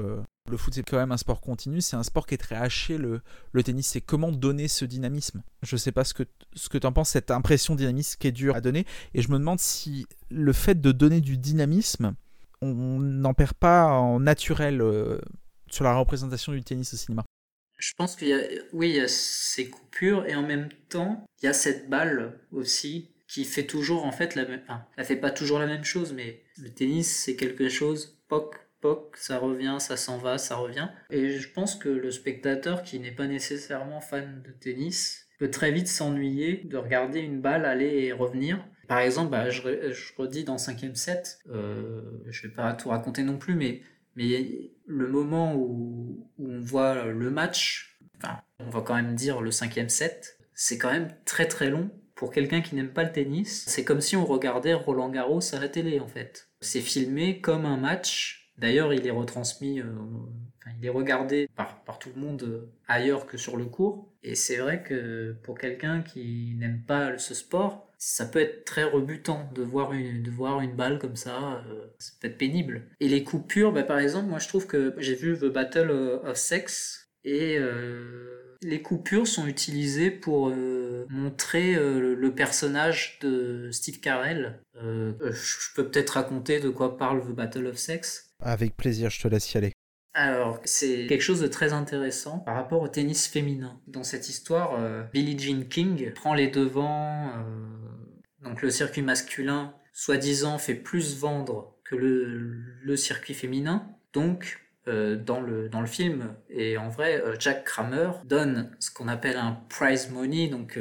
le foot, c'est quand même un sport continu, c'est un sport qui est très haché. Le, le tennis, c'est comment donner ce dynamisme? Je sais pas ce que, ce que tu en penses, cette impression dynamisme qui est dure à donner. Et je me demande si le fait de donner du dynamisme, on n'en perd pas en naturel euh, sur la représentation du tennis au cinéma. Je pense qu'il y a, oui, il y a ces coupures et en même temps, il y a cette balle aussi qui fait toujours en fait la même, enfin, elle fait pas toujours la même chose, mais le tennis c'est quelque chose, poc, ça revient, ça s'en va, ça revient. Et je pense que le spectateur qui n'est pas nécessairement fan de tennis peut très vite s'ennuyer de regarder une balle aller et revenir. Par exemple, bah, je, redis dans 5ème set, euh, je vais pas tout raconter non plus, mais, mais le moment où, on voit le match, enfin, on va quand même dire le 5ème set, c'est quand même très très long. Pour quelqu'un qui n'aime pas le tennis, c'est comme si on regardait Roland Garros à la télé en fait. C'est filmé comme un match D'ailleurs, il est retransmis, euh, il est regardé par, par tout le monde euh, ailleurs que sur le cours. Et c'est vrai que pour quelqu'un qui n'aime pas ce sport, ça peut être très rebutant de voir une, de voir une balle comme ça. Euh, ça peut être pénible. Et les coupures, bah, par exemple, moi je trouve que j'ai vu The Battle of Sex et les coupures sont utilisées pour montrer le personnage de Steve Carell. je peux peut-être raconter de quoi parle The Battle of Sex? Avec plaisir, je te laisse y aller. Alors, c'est quelque chose de très intéressant par rapport au tennis féminin. Dans cette histoire, euh, Billie Jean King prend les devants. Euh, donc, le circuit masculin, soi-disant, fait plus vendre que le, circuit féminin. Donc, euh, dans, le, dans le film, et en vrai, Jack Kramer donne ce qu'on appelle un prize money, donc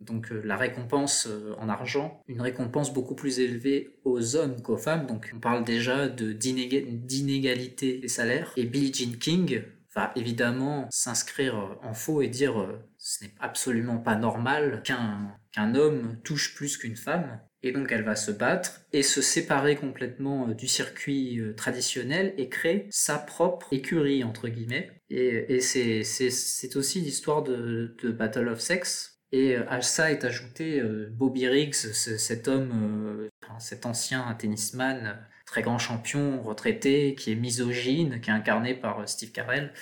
donc euh, la récompense euh, en argent, une récompense beaucoup plus élevée aux hommes qu'aux femmes. Donc on parle déjà de d'inégalité des salaires. Et Billie Jean King va évidemment s'inscrire en faux et dire euh, ce n'est absolument pas normal qu'un qu'un homme touche plus qu'une femme. Et donc elle va se battre et se séparer complètement du circuit traditionnel et créer sa propre écurie, entre guillemets. Et, c'est aussi l'histoire de, Battle of Sex. Et à ça est ajouté Bobby Riggs, cet homme, cet ancien tennisman très grand champion retraité, qui est misogyne, qui est incarné par euh, Steve Carell,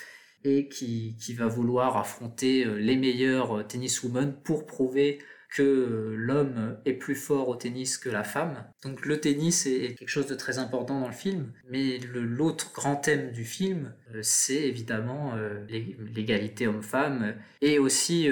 et qui, va vouloir affronter euh, les meilleurs euh, tenniswomen pour prouver que l'homme est plus fort au tennis que la femme. Donc le tennis est quelque chose de très important dans le film, mais l'autre grand thème du film, c'est évidemment l'égalité homme-femme et aussi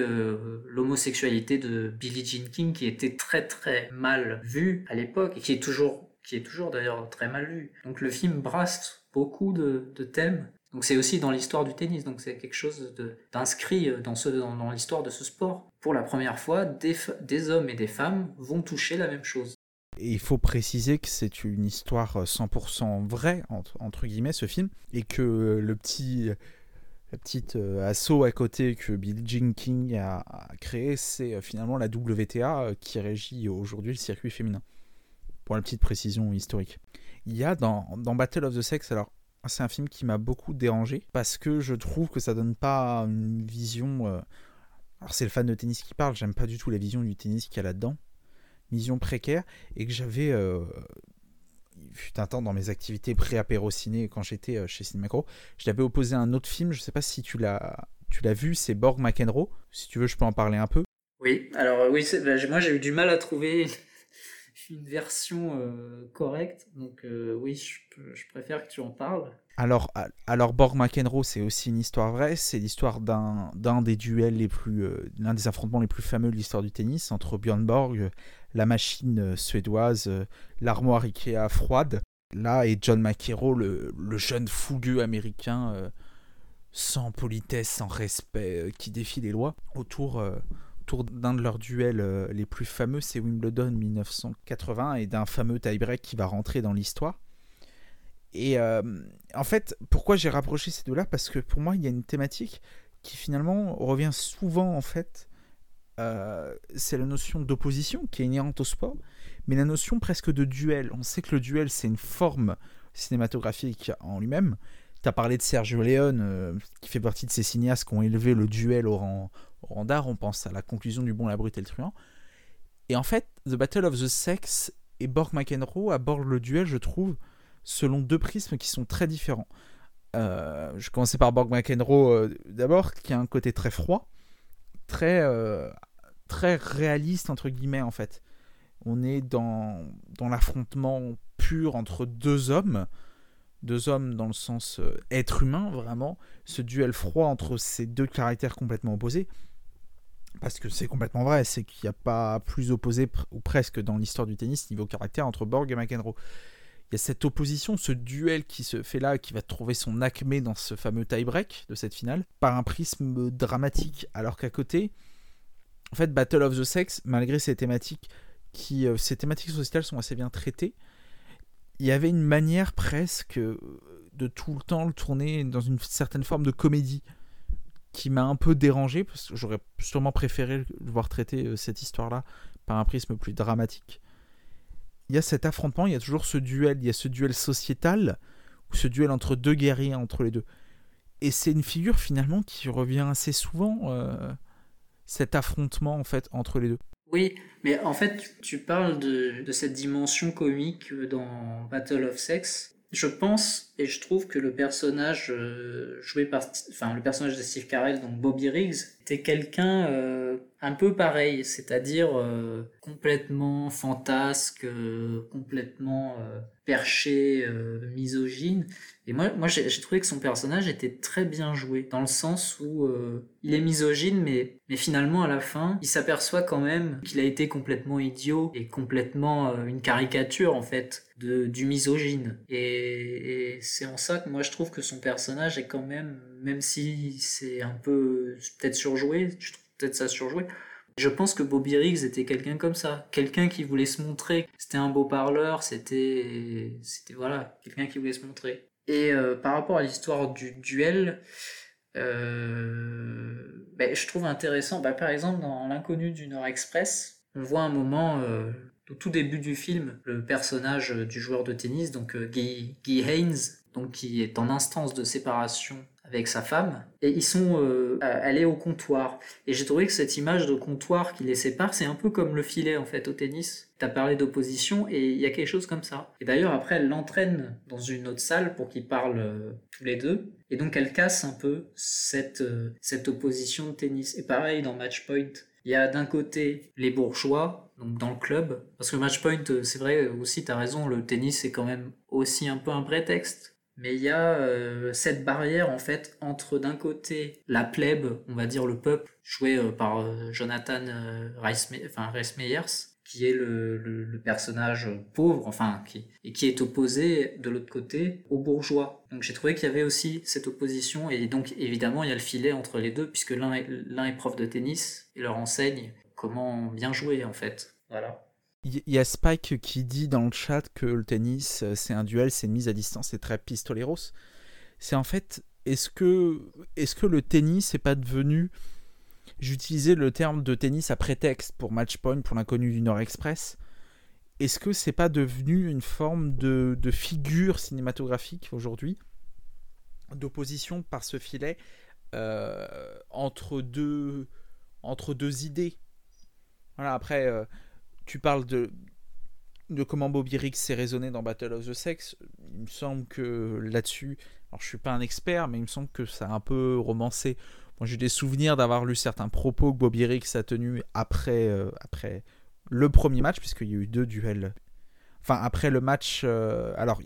l'homosexualité de Billie Jean King qui était très très mal vue à l'époque et qui est toujours qui est toujours d'ailleurs très mal vu. Donc le film brasse beaucoup de, thèmes. Donc c'est aussi dans l'histoire du tennis, donc c'est quelque chose d'inscrit dans, dans, l'histoire de ce sport. Pour la première fois, des, hommes et des femmes vont toucher la même chose. Et il faut préciser que c'est une histoire 100% vraie, entre, guillemets, ce film, et que le petit, euh, assaut à côté que Bill Jean King a créé, c'est euh, finalement la WTA euh, qui régit aujourd'hui le circuit féminin pour la petite précision historique. Il y a dans, dans Battle of the Sex, alors c'est un film qui m'a beaucoup dérangé parce que je trouve que ça donne pas une vision. Euh, alors c'est le fan de tennis qui parle, j'aime pas du tout la vision du tennis qu'il y a là-dedans, vision précaire et que j'avais. Euh, il fut un temps dans mes activités pré-apéro ciné quand j'étais euh, chez Cinemacro, je l'avais opposé à un autre film, je sais pas si tu l'as tu l'as vu, c'est Borg McEnroe. Si tu veux, je peux en parler un peu. Oui, alors oui, bah, moi j'ai eu du mal à trouver une version euh, correcte. Donc euh, oui, je, préfère que tu en parles. Alors, alors Borg McEnroe, c'est aussi une histoire vraie. C'est l'histoire d'un, des duels les plus, euh, l'un des affrontements les plus fameux de l'histoire du tennis entre Björn Borg, la machine suédoise, l'armoire Ikea froide, là et John McEnroe, le, le jeune fougueux américain sans politesse, sans respect, qui défie les lois autour d'un de leurs duels euh, les plus fameux, c'est Wimbledon 1980, et d'un fameux tie-break qui va rentrer dans l'histoire. Et euh, en fait, pourquoi j'ai rapproché ces deux-là? Parce que pour moi, il y a une thématique qui finalement revient souvent en fait. Euh, c'est la notion d'opposition qui est inhérente au sport, mais la notion presque de duel. On sait que le duel, c'est une forme cinématographique en lui-même. Tu as parlé de Sergio Leone, qui fait partie de ces cinéastes qui ont élevé le duel au rang, Randar, on pense à la conclusion du Bon, la Brute et le Truand. Et en fait, The Battle of the Sex et Borg McEnroe abordent le duel, je trouve, selon deux prismes qui sont très différents. Euh, je commençais par Borg McEnroe euh, d'abord, qui a un côté très froid, très, euh, très réaliste, entre guillemets, en fait. On est dans, dans l'affrontement pur entre deux hommes, deux hommes dans le sens être humain, vraiment, ce duel froid entre ces deux caractères complètement opposés parce que c'est complètement vrai, c'est qu'il n'y a pas plus opposé, ou presque, dans l'histoire du tennis niveau caractère entre Borg et McEnroe. Il y a cette opposition, ce duel qui se fait là, qui va trouver son acmé dans ce fameux tie-break de cette finale, par un prisme dramatique, alors qu'à côté, en fait, Battle of the Sex, malgré ces thématiques, qui, euh, ces thématiques sociales sont assez bien traitées, il y avait une manière presque de tout le temps le tourner dans une certaine forme de comédie qui m'a un peu dérangé, parce que j'aurais sûrement préféré voir traiter euh, cette histoire-là par un prisme plus dramatique. Il y a cet affrontement, il y a toujours ce duel, il y a ce duel sociétal, ou ce duel entre deux guerriers, entre les deux. Et c'est une figure finalement qui revient assez souvent, euh, cet affrontement en fait entre les deux. Oui, mais en fait, tu parles de, cette dimension comique dans Battle of Sex, je pense et je trouve que le personnage euh, joué par enfin le personnage de Steve Carell donc Bobby Riggs était quelqu'un euh, un peu pareil c'est-à-dire euh, complètement fantasque complètement perché misogyne et moi moi j'ai trouvé que son personnage était très bien joué dans le sens où il est misogyne mais mais finalement à la fin il s'aperçoit quand même qu'il a été complètement idiot et complètement une caricature en fait de, du misogyne. Et, c'est en ça que moi je trouve que son personnage est quand même, même si c'est un peu peut-être surjoué, je trouve peut-être ça surjoué, je pense que Bobby Riggs était quelqu'un comme ça, quelqu'un qui voulait se montrer. C'était un beau parleur, c'était, c'était voilà, quelqu'un qui voulait se montrer. Et euh, par rapport à l'histoire du duel, euh, ben, je trouve intéressant, ben, par exemple dans L'inconnu du Nord Express, on voit un moment euh, au tout début du film, le personnage du joueur de tennis, donc Guy, Haynes, donc qui est en instance de séparation avec sa femme, et ils sont euh, allés au comptoir. Et j'ai trouvé que cette image de comptoir qui les sépare, c'est un peu comme le filet en fait au tennis. T'as parlé d'opposition et il y a quelque chose comme ça. Et d'ailleurs après elle l'entraîne dans une autre salle pour qu'ils parlent euh, tous les deux. Et donc elle casse un peu cette, euh, cette opposition de tennis. Et pareil dans Matchpoint, il y a d'un côté les bourgeois, donc dans le club, parce que Matchpoint, c'est vrai aussi, t'as raison, le tennis c'est quand même aussi un peu un prétexte mais il y a euh, cette barrière en fait entre d'un côté la plèbe, on va dire le peuple, joué euh, par euh, Jonathan Rhys Meyers, qui est le, personnage pauvre, enfin, qui, et qui est opposé de l'autre côté aux bourgeois. Donc j'ai trouvé qu'il y avait aussi cette opposition, et donc évidemment il y a le filet entre les deux, puisque l'un est, l'un est prof de tennis et leur enseigne comment bien jouer en fait. Voilà. Il y a Spike qui dit dans le chat que le tennis, euh, c'est un duel, c'est une mise à distance, c'est très pistoleros. C'est en fait, est-ce que, est que le tennis n'est pas devenu. J'utilisais le terme de tennis à prétexte pour Matchpoint, pour l'inconnu du Nord Express. Est-ce que c'est pas devenu une forme de, de figure cinématographique aujourd'hui d'opposition par ce filet euh, entre, deux, entre deux idées? Voilà, après, euh, tu parles de, de comment Bobby Riggs s'est raisonné dans Battle of the Sex. Il me semble que là-dessus, alors je suis pas un expert, mais il me semble que ça a un peu romancé. Moi, j'ai des souvenirs d'avoir lu certains propos que Bobby Riggs a tenus après, euh, après le premier match, puisqu'il y a eu deux duels. Enfin, après le match, euh, alors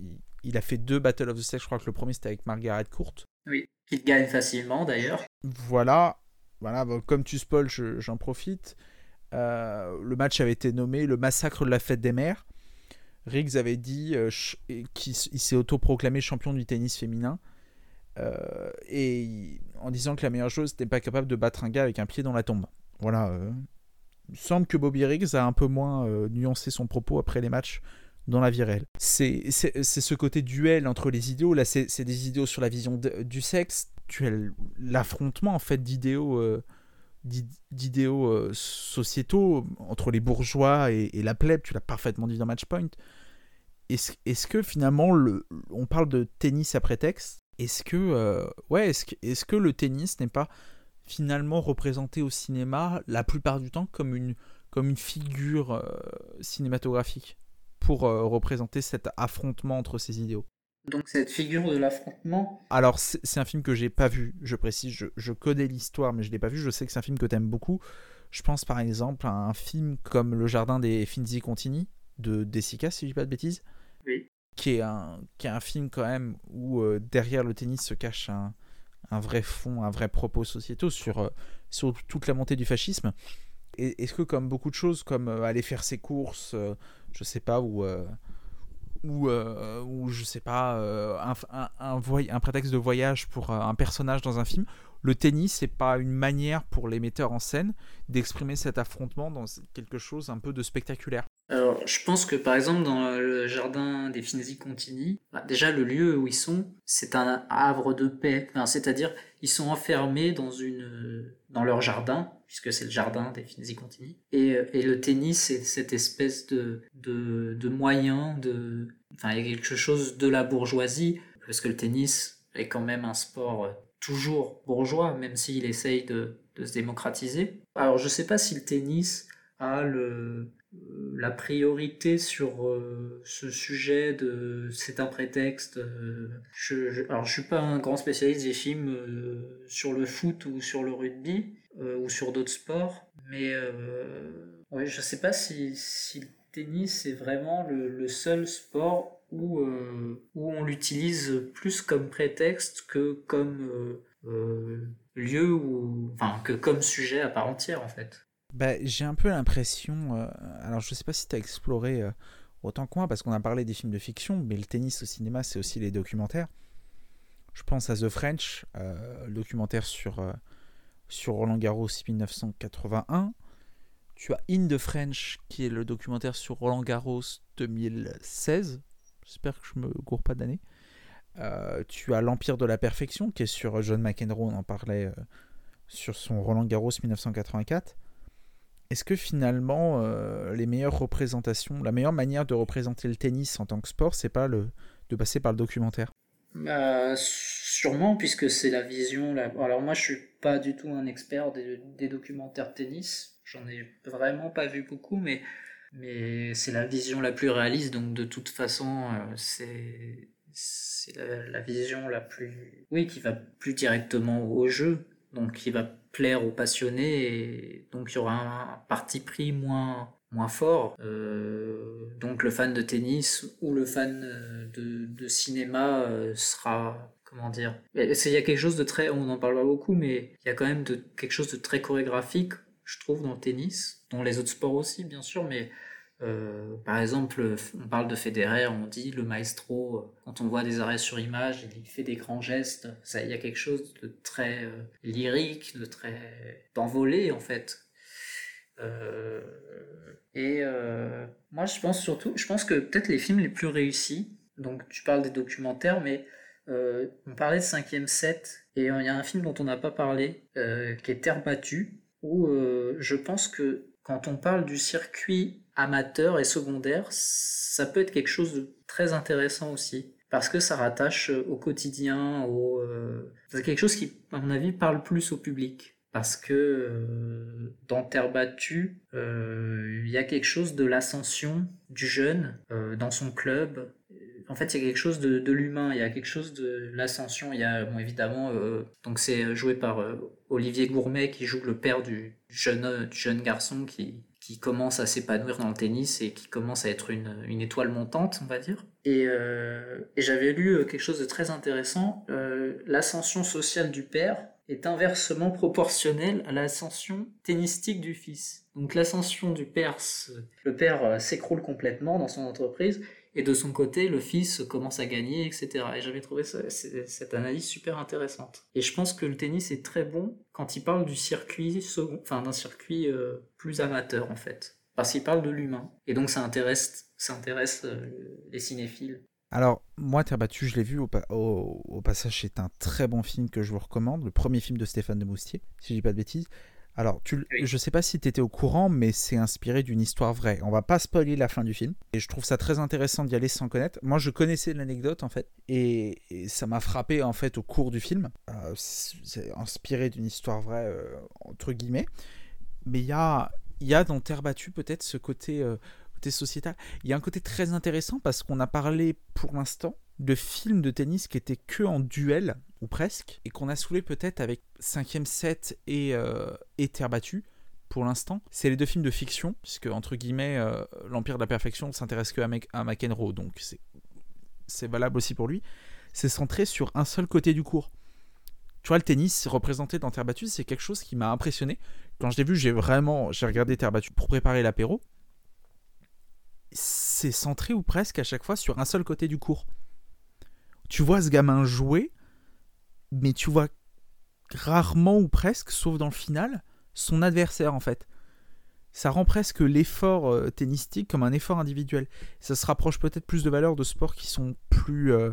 il, a fait deux Battle of the Sex. Je crois que le premier c'était avec Margaret Court. Oui, qu'il gagne facilement d'ailleurs. Voilà, voilà. comme tu spoil, j'en profite. Euh, le match avait été nommé le massacre de la fête des mères. Riggs avait dit euh, qu'il s'est autoproclamé champion du tennis féminin. Euh, et en disant que la meilleure chose n'était pas capable de battre un gars avec un pied dans la tombe. Voilà. il semble que Bobby Riggs a un peu moins nuancé son propos après les matchs dans la vie réelle. C'est ce côté duel entre les idéaux. Là, c'est des idéaux sur la vision du sexe. L'affrontement en fait d'idéaux d'idéaux euh, sociétaux entre les bourgeois et, la plèbe, tu l'as parfaitement dit dans Matchpoint. Est-ce est que finalement, le, on parle de tennis à prétexte Est-ce que, euh, ouais, est-ce que, que le tennis n'est pas finalement représenté au cinéma la plupart du temps comme une, comme une figure euh, cinématographique pour représenter cet affrontement entre ces idéaux? Donc cette figure de l'affrontement. Alors c'est un film que j'ai pas vu, je précise, je, connais l'histoire mais je l'ai pas vu, je sais que c'est un film que t'aimes beaucoup. Je pense par exemple à un film comme Le Jardin des Finzi Contini de Desica si je dis pas de bêtises. Oui. Qui est un, qui est un film quand même où euh, derrière le tennis se cache un, un, vrai fond, un vrai propos sociétaux sur, euh, sur toute la montée du fascisme. Est-ce que comme beaucoup de choses, comme euh, aller faire ses courses, je sais pas, ou ou, euh, ou je sais pas, euh, un, prétexte de voyage pour euh, un personnage dans un film, le tennis, c'est pas une manière pour les metteurs en scène d'exprimer cet affrontement dans quelque chose un peu de spectaculaire. Alors, je pense que par exemple dans le jardin des Finzi Contini, bah, déjà le lieu où ils sont, c'est un havre de paix. C'est-à-dire, ils sont enfermés dans une dans leur jardin, puisque c'est le jardin des Finzi Contini. Et, et le tennis, c'est cette espèce de, de, de moyen de. Enfin, il y a quelque chose de la bourgeoisie, parce que le tennis est quand même un sport toujours bourgeois, même s'il essaye de, de se démocratiser. Alors, je sais pas si le tennis a le, la priorité sur euh, ce sujet de c'est un prétexte. Euh, je, je, alors je suis pas un grand spécialiste des films euh, sur le foot ou sur le rugby ou sur d'autres sports, mais ouais, je sais pas si, le tennis est vraiment le, le seul sport où, où on l'utilise plus comme prétexte que comme lieu ou enfin que comme sujet à part entière en fait. Bah, j'ai un peu l'impression. Euh, alors, je sais pas si tu as exploré euh, autant que moi, parce qu'on a parlé des films de fiction, mais le tennis au cinéma, c'est aussi les documentaires. Je pense à The French, euh, le documentaire sur, sur Roland Garros 1981. Tu as In the French, qui est le documentaire sur Roland Garros 2016. J'espère que je me gourre pas d'année. tu as L'Empire de la Perfection, qui est sur John McEnroe, on en parlait sur son Roland Garros 1984. Est-ce que finalement, euh, les meilleures représentations, la meilleure manière de représenter le tennis en tant que sport, c'est pas de passer par le documentaire? Bah, Sûrement, puisque c'est la vision. Alors, moi, je suis pas du tout un expert des, des documentaires tennis. J'en ai vraiment pas vu beaucoup, mais, c'est la vision la plus réaliste. Donc, de toute façon, euh, c'est c'est la, la, vision la plus. Oui, qui va plus directement au jeu. Donc, qui va plaire aux passionnés et donc il y aura un parti pris moins moins fort. Euh, donc le fan de tennis ou le fan de, de cinéma euh, sera comment dire il y a quelque chose de très on en parle pas beaucoup mais il y a quand même de quelque chose de très chorégraphique je trouve dans le tennis dans les autres sports aussi bien sûr mais euh, par exemple, on parle de Federer, on dit le maestro, euh, quand on voit des arrêts sur image, il fait des grands gestes, il y a quelque chose de très euh, lyrique, de très d'envolé en fait. Et moi, je pense surtout, je pense que peut-être les films les plus réussis, donc tu parles des documentaires, mais on parlait de 5 set, et il y a un film dont on n'a pas parlé, qui est Terre battue, où je pense que quand on parle du circuit amateur et secondaire, ça peut être quelque chose de très intéressant aussi. Parce que ça rattache au quotidien, au, euh, c'est quelque chose qui, à mon avis, parle plus au public. Parce que euh, dans Terre battue, euh, il y a quelque chose de l'ascension du jeune euh, dans son club. En fait, il y a quelque chose de, de l'humain, il y a quelque chose de l'ascension. Il y a, bon, évidemment, euh, donc c'est joué par Olivier Gourmet qui joue le père du jeune, du jeune garçon qui, qui commence à s'épanouir dans le tennis et qui commence à être une, une étoile montante, on va dire. Et, euh, j'avais lu euh, quelque chose de très intéressant. Euh, l'ascension sociale du père est inversement proportionnelle à l'ascension tennistique du fils. Donc l'ascension du père, le père s'écroule complètement dans son entreprise et de son côté, le fils commence à gagner, etc. Et j'avais trouvé cette analyse super intéressante. Et je pense que le tennis est très bon quand il parle du circuit, enfin d'un circuit euh, plus amateur en fait, parce qu'il parle de l'humain. Et donc ça intéresse, ça intéresse euh, les cinéphiles. Alors, moi, Terre battue, je l'ai vu au passage, c'est un très bon film que je vous recommande, le premier film de Stéphane de Moustier, si je dis pas de bêtises. Alors, tu, oui. je sais pas si tu étais au courant, mais c'est inspiré d'une histoire vraie. On va pas spoiler la fin du film. Et je trouve ça très intéressant d'y aller sans connaître. Moi, je connaissais l'anecdote, en fait. Et, et ça m'a frappé, en fait, au cours du film. Euh, c'est inspiré d'une histoire vraie, euh, entre guillemets. Mais il y a, y a dans Terre battue, peut-être, ce côté, euh, côté sociétal. Il y a un côté très intéressant parce qu'on a parlé, pour l'instant, de films de tennis qui étaient que en duel, ou presque, et qu'on a saoulé peut-être avec 5ème set et, euh, et Terre battue, pour l'instant. C'est les deux films de fiction, puisque, entre guillemets, euh, l'Empire de la Perfection s'intéresse que à, McEnroe, donc c'est valable aussi pour lui. C'est centré sur un seul côté du cours. Tu vois, le tennis représenté dans Terre battue, c'est quelque chose qui m'a impressionné. Quand je l'ai vu, j'ai vraiment j'ai regardé Terre battue pour préparer l'apéro. C'est centré ou presque à chaque fois sur un seul côté du cours tu vois ce gamin jouer, mais tu vois rarement ou presque, sauf dans le final, son adversaire en fait. Ça rend presque l'effort euh, tennistique comme un effort individuel. Ça se rapproche peut-être plus de valeurs de sport qui sont plus, euh,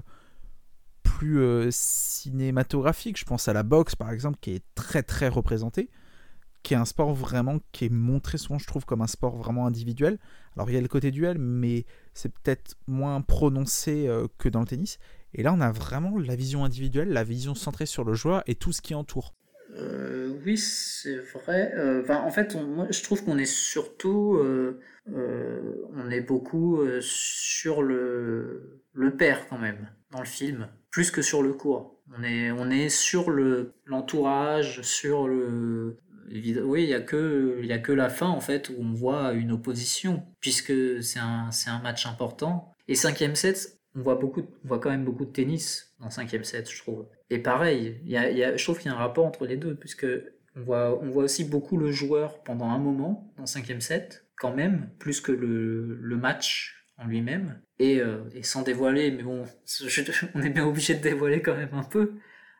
euh, cinématographiques. Je pense à la boxe par exemple, qui est très très représentée, qui est un sport vraiment qui est montré souvent, je trouve, comme un sport vraiment individuel. Alors il y a le côté duel, mais c'est peut-être moins prononcé que dans le tennis. Et là, on a vraiment la vision individuelle, la vision centrée sur le joueur et tout ce qui entoure. Euh, oui, c'est vrai. Euh, ben, en fait, on, moi, je trouve qu'on est surtout, euh, on est beaucoup sur le, père quand même dans le film, plus que sur le cours. On est, on est sur le l'entourage, sur le, oui, il y a que a que la fin en fait où on voit une opposition puisque c'est un c'est un match important. Et cinquième set, on voit beaucoup, on voit quand même beaucoup de tennis dans cinquième set, je trouve. Et pareil, il y a, je trouve qu'il y a un rapport entre les deux, puisque on voit, aussi beaucoup le joueur pendant un moment dans cinquième set, quand même, plus que le, match en lui-même. Et, euh, et, sans dévoiler, mais bon, on est bien obligé de dévoiler quand même un peu.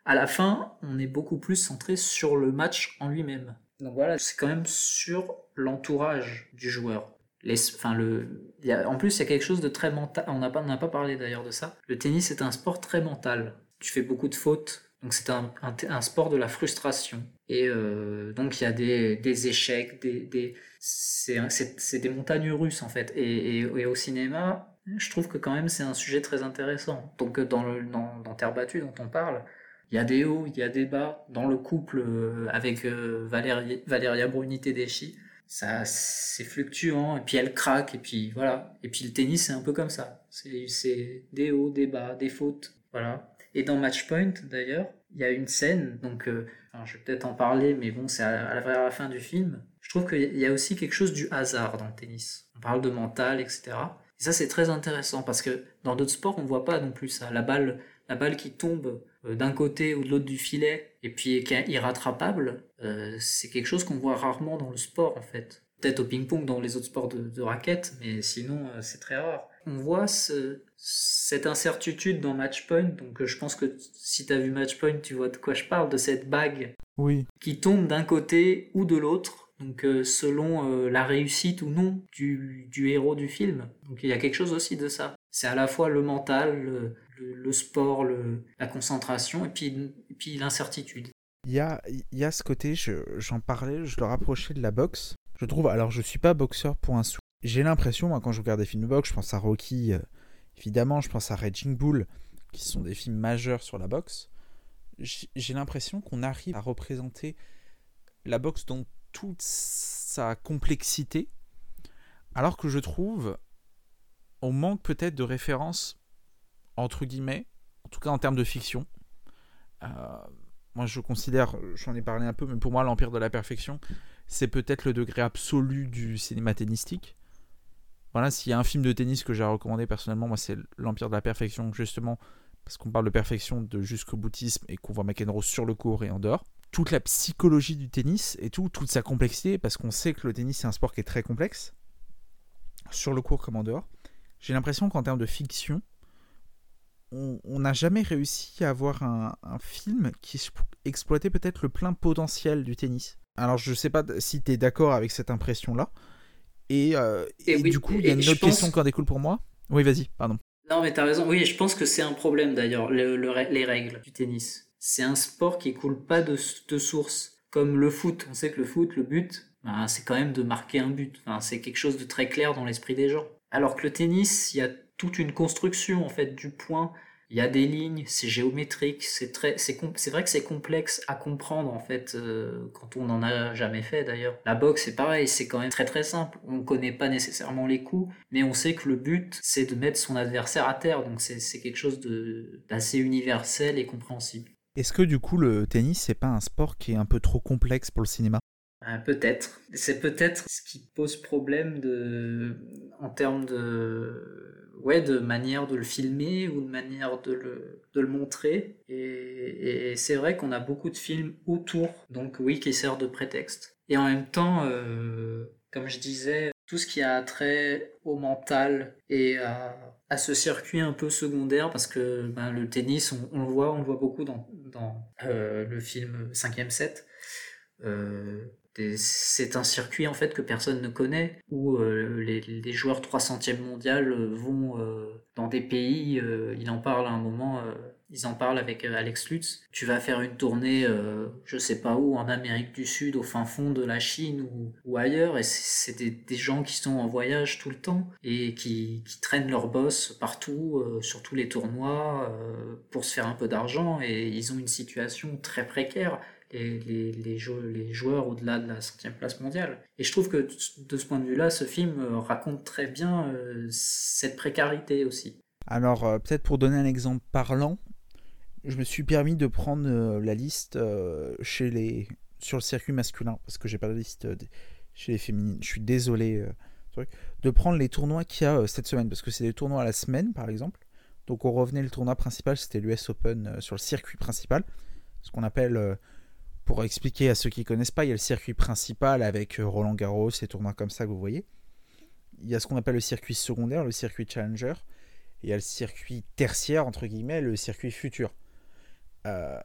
À la fin, on est beaucoup plus centré sur le match en lui-même. Donc voilà, c'est quand même sur l'entourage du joueur en plus, il y a quelque chose de très mental. On n'a pas, pas parlé d'ailleurs de ça. Le tennis est un sport très mental. Tu fais beaucoup de fautes, donc c'est un, sport de la frustration. Et donc il y a des, échecs, des, c'est des montagnes russes en fait. Et, au cinéma, je trouve que quand même c'est un sujet très intéressant. Donc dans, le, Terre battue dont on parle, il y a des hauts, il y a des bas. Dans le couple avec Valéria, Valéria Bruni-Tedeschi, ça c'est fluctuant et puis elle craque et puis voilà. Et puis le tennis c'est un peu comme ça. C'est des hauts des bas des fautes voilà. Et dans Matchpoint d'ailleurs il y a une scène donc euh, je vais peut-être en parler mais bon c'est à, la fin du film. Je trouve qu'il y a aussi quelque chose du hasard dans le tennis. On parle de mental etc et ça c'est très intéressant parce que dans d'autres sports on voit pas non plus ça. La balle la balle qui tombe euh, d'un côté ou de l'autre du filet et puis qui est irrattrapable, euh, c'est quelque chose qu'on voit rarement dans le sport en fait. Peut-être au ping-pong dans les autres sports de, de raquettes, mais sinon euh, c'est très rare. On voit ce, cette incertitude dans Matchpoint, donc je pense que si tu as vu Matchpoint, tu vois de quoi je parle, de cette bague oui. qui tombe d'un côté ou de l'autre, donc selon la réussite ou non du, du, héros du film. Donc il y a quelque chose aussi de ça. C'est à la fois le mental, le, le, sport, le, la concentration et puis, puis l'incertitude. Il y a, y a ce côté, j'en parlais, je le rapprochais de la boxe. Je trouve, alors je suis pas boxeur pour un sou. J'ai l'impression, moi, quand je regarde des films de boxe, je pense à Rocky, euh, évidemment, je pense à Raging Bull, qui sont des films majeurs sur la boxe. J'ai l'impression qu'on arrive à représenter la boxe dans toute sa complexité, alors que je trouve, on manque peut-être de références entre guillemets, en tout cas en termes de fiction. Euh, moi, je considère, j'en ai parlé un peu, mais pour moi, l'Empire de la Perfection, c'est peut-être le degré absolu du cinéma tennistique. Voilà, s'il y a un film de tennis que j'ai recommandé personnellement, moi, c'est l'Empire de la Perfection, justement, parce qu'on parle de perfection, de jusqu'au boutisme, et qu'on voit McEnroe sur le court et en dehors. Toute la psychologie du tennis et tout, toute sa complexité, parce qu'on sait que le tennis, c'est un sport qui est très complexe, sur le court comme en dehors. J'ai l'impression qu'en termes de fiction, on n'a jamais réussi à avoir un, film qui exploitait peut-être le plein potentiel du tennis. Alors je ne sais pas si tu es d'accord avec cette impression-là. Et, euh, du coup, il y a une autre question qui en découle pour moi. Oui, vas-y, pardon. Non, mais tu as raison. Oui, je pense que c'est un problème d'ailleurs, les règles du tennis. C'est un sport qui coule pas de, de, source. Comme le foot. On sait que le foot, le but, ben, c'est quand même de marquer un but. c'est quelque chose de très clair dans l'esprit des gens. Alors que le tennis, il y a toute une construction en fait du point. Il y a des lignes, c'est géométrique, c'est très, c'est, c'est vrai que c'est complexe à comprendre en fait euh, quand on n'en a jamais fait d'ailleurs. La boxe c'est pareil, c'est quand même très très simple. On ne connaît pas nécessairement les coups, mais on sait que le but c'est de mettre son adversaire à terre, donc c'est, c'est quelque chose de, d'assez universel et compréhensible. Est-ce que du coup le tennis c'est pas un sport qui est un peu trop complexe pour le cinéma? Euh, peut-être. C'est peut-être ce qui pose problème de, en termes de, ouais, de manière de le filmer ou de manière de le, de le montrer. Et, c'est vrai qu'on a beaucoup de films autour, donc oui, qui servent de prétexte. Et en même temps, euh, comme je disais, tout ce qui a trait au mental et à, ce circuit un peu secondaire, parce que ben, le tennis, on, le voit, on le voit beaucoup dans, dans euh, le film 5ème set. Euh, c'est un circuit en fait que personne ne connaît, où euh, les, joueurs 300e mondial euh, vont euh, dans des pays, ils en parlent à un moment, ils en parlent avec Alex Lutz. Tu vas faire une tournée, je sais pas où, en Amérique du Sud, au fin fond de la Chine ou, ailleurs, et c'est des, gens qui sont en voyage tout le temps et qui, qui traînent leur boss partout, sur tous les tournois, pour se faire un peu d'argent, et ils ont une situation très précaire les, les, les, joueurs, au-delà de la centième place mondiale. Et je trouve que de ce point de vue-là, ce film euh, raconte très bien euh, cette précarité aussi. Alors, euh, peut-être pour donner un exemple parlant, je me suis permis de prendre la liste chez les, sur le circuit masculin, parce que j'ai pas la liste chez les féminines. Je suis désolé de prendre les tournois qu'il y a cette semaine, parce que c'est des tournois à la semaine, par exemple. Donc on revenait, le tournoi principal, c'était l'US Open sur le circuit principal, ce qu'on appelle pour expliquer à ceux qui connaissent pas, il y a le circuit principal avec euh, Roland Garros, ces tournois comme ça que vous voyez. Il y a ce qu'on appelle le circuit secondaire, le circuit challenger. Et il y a le circuit tertiaire, entre guillemets, le circuit futur. Euh,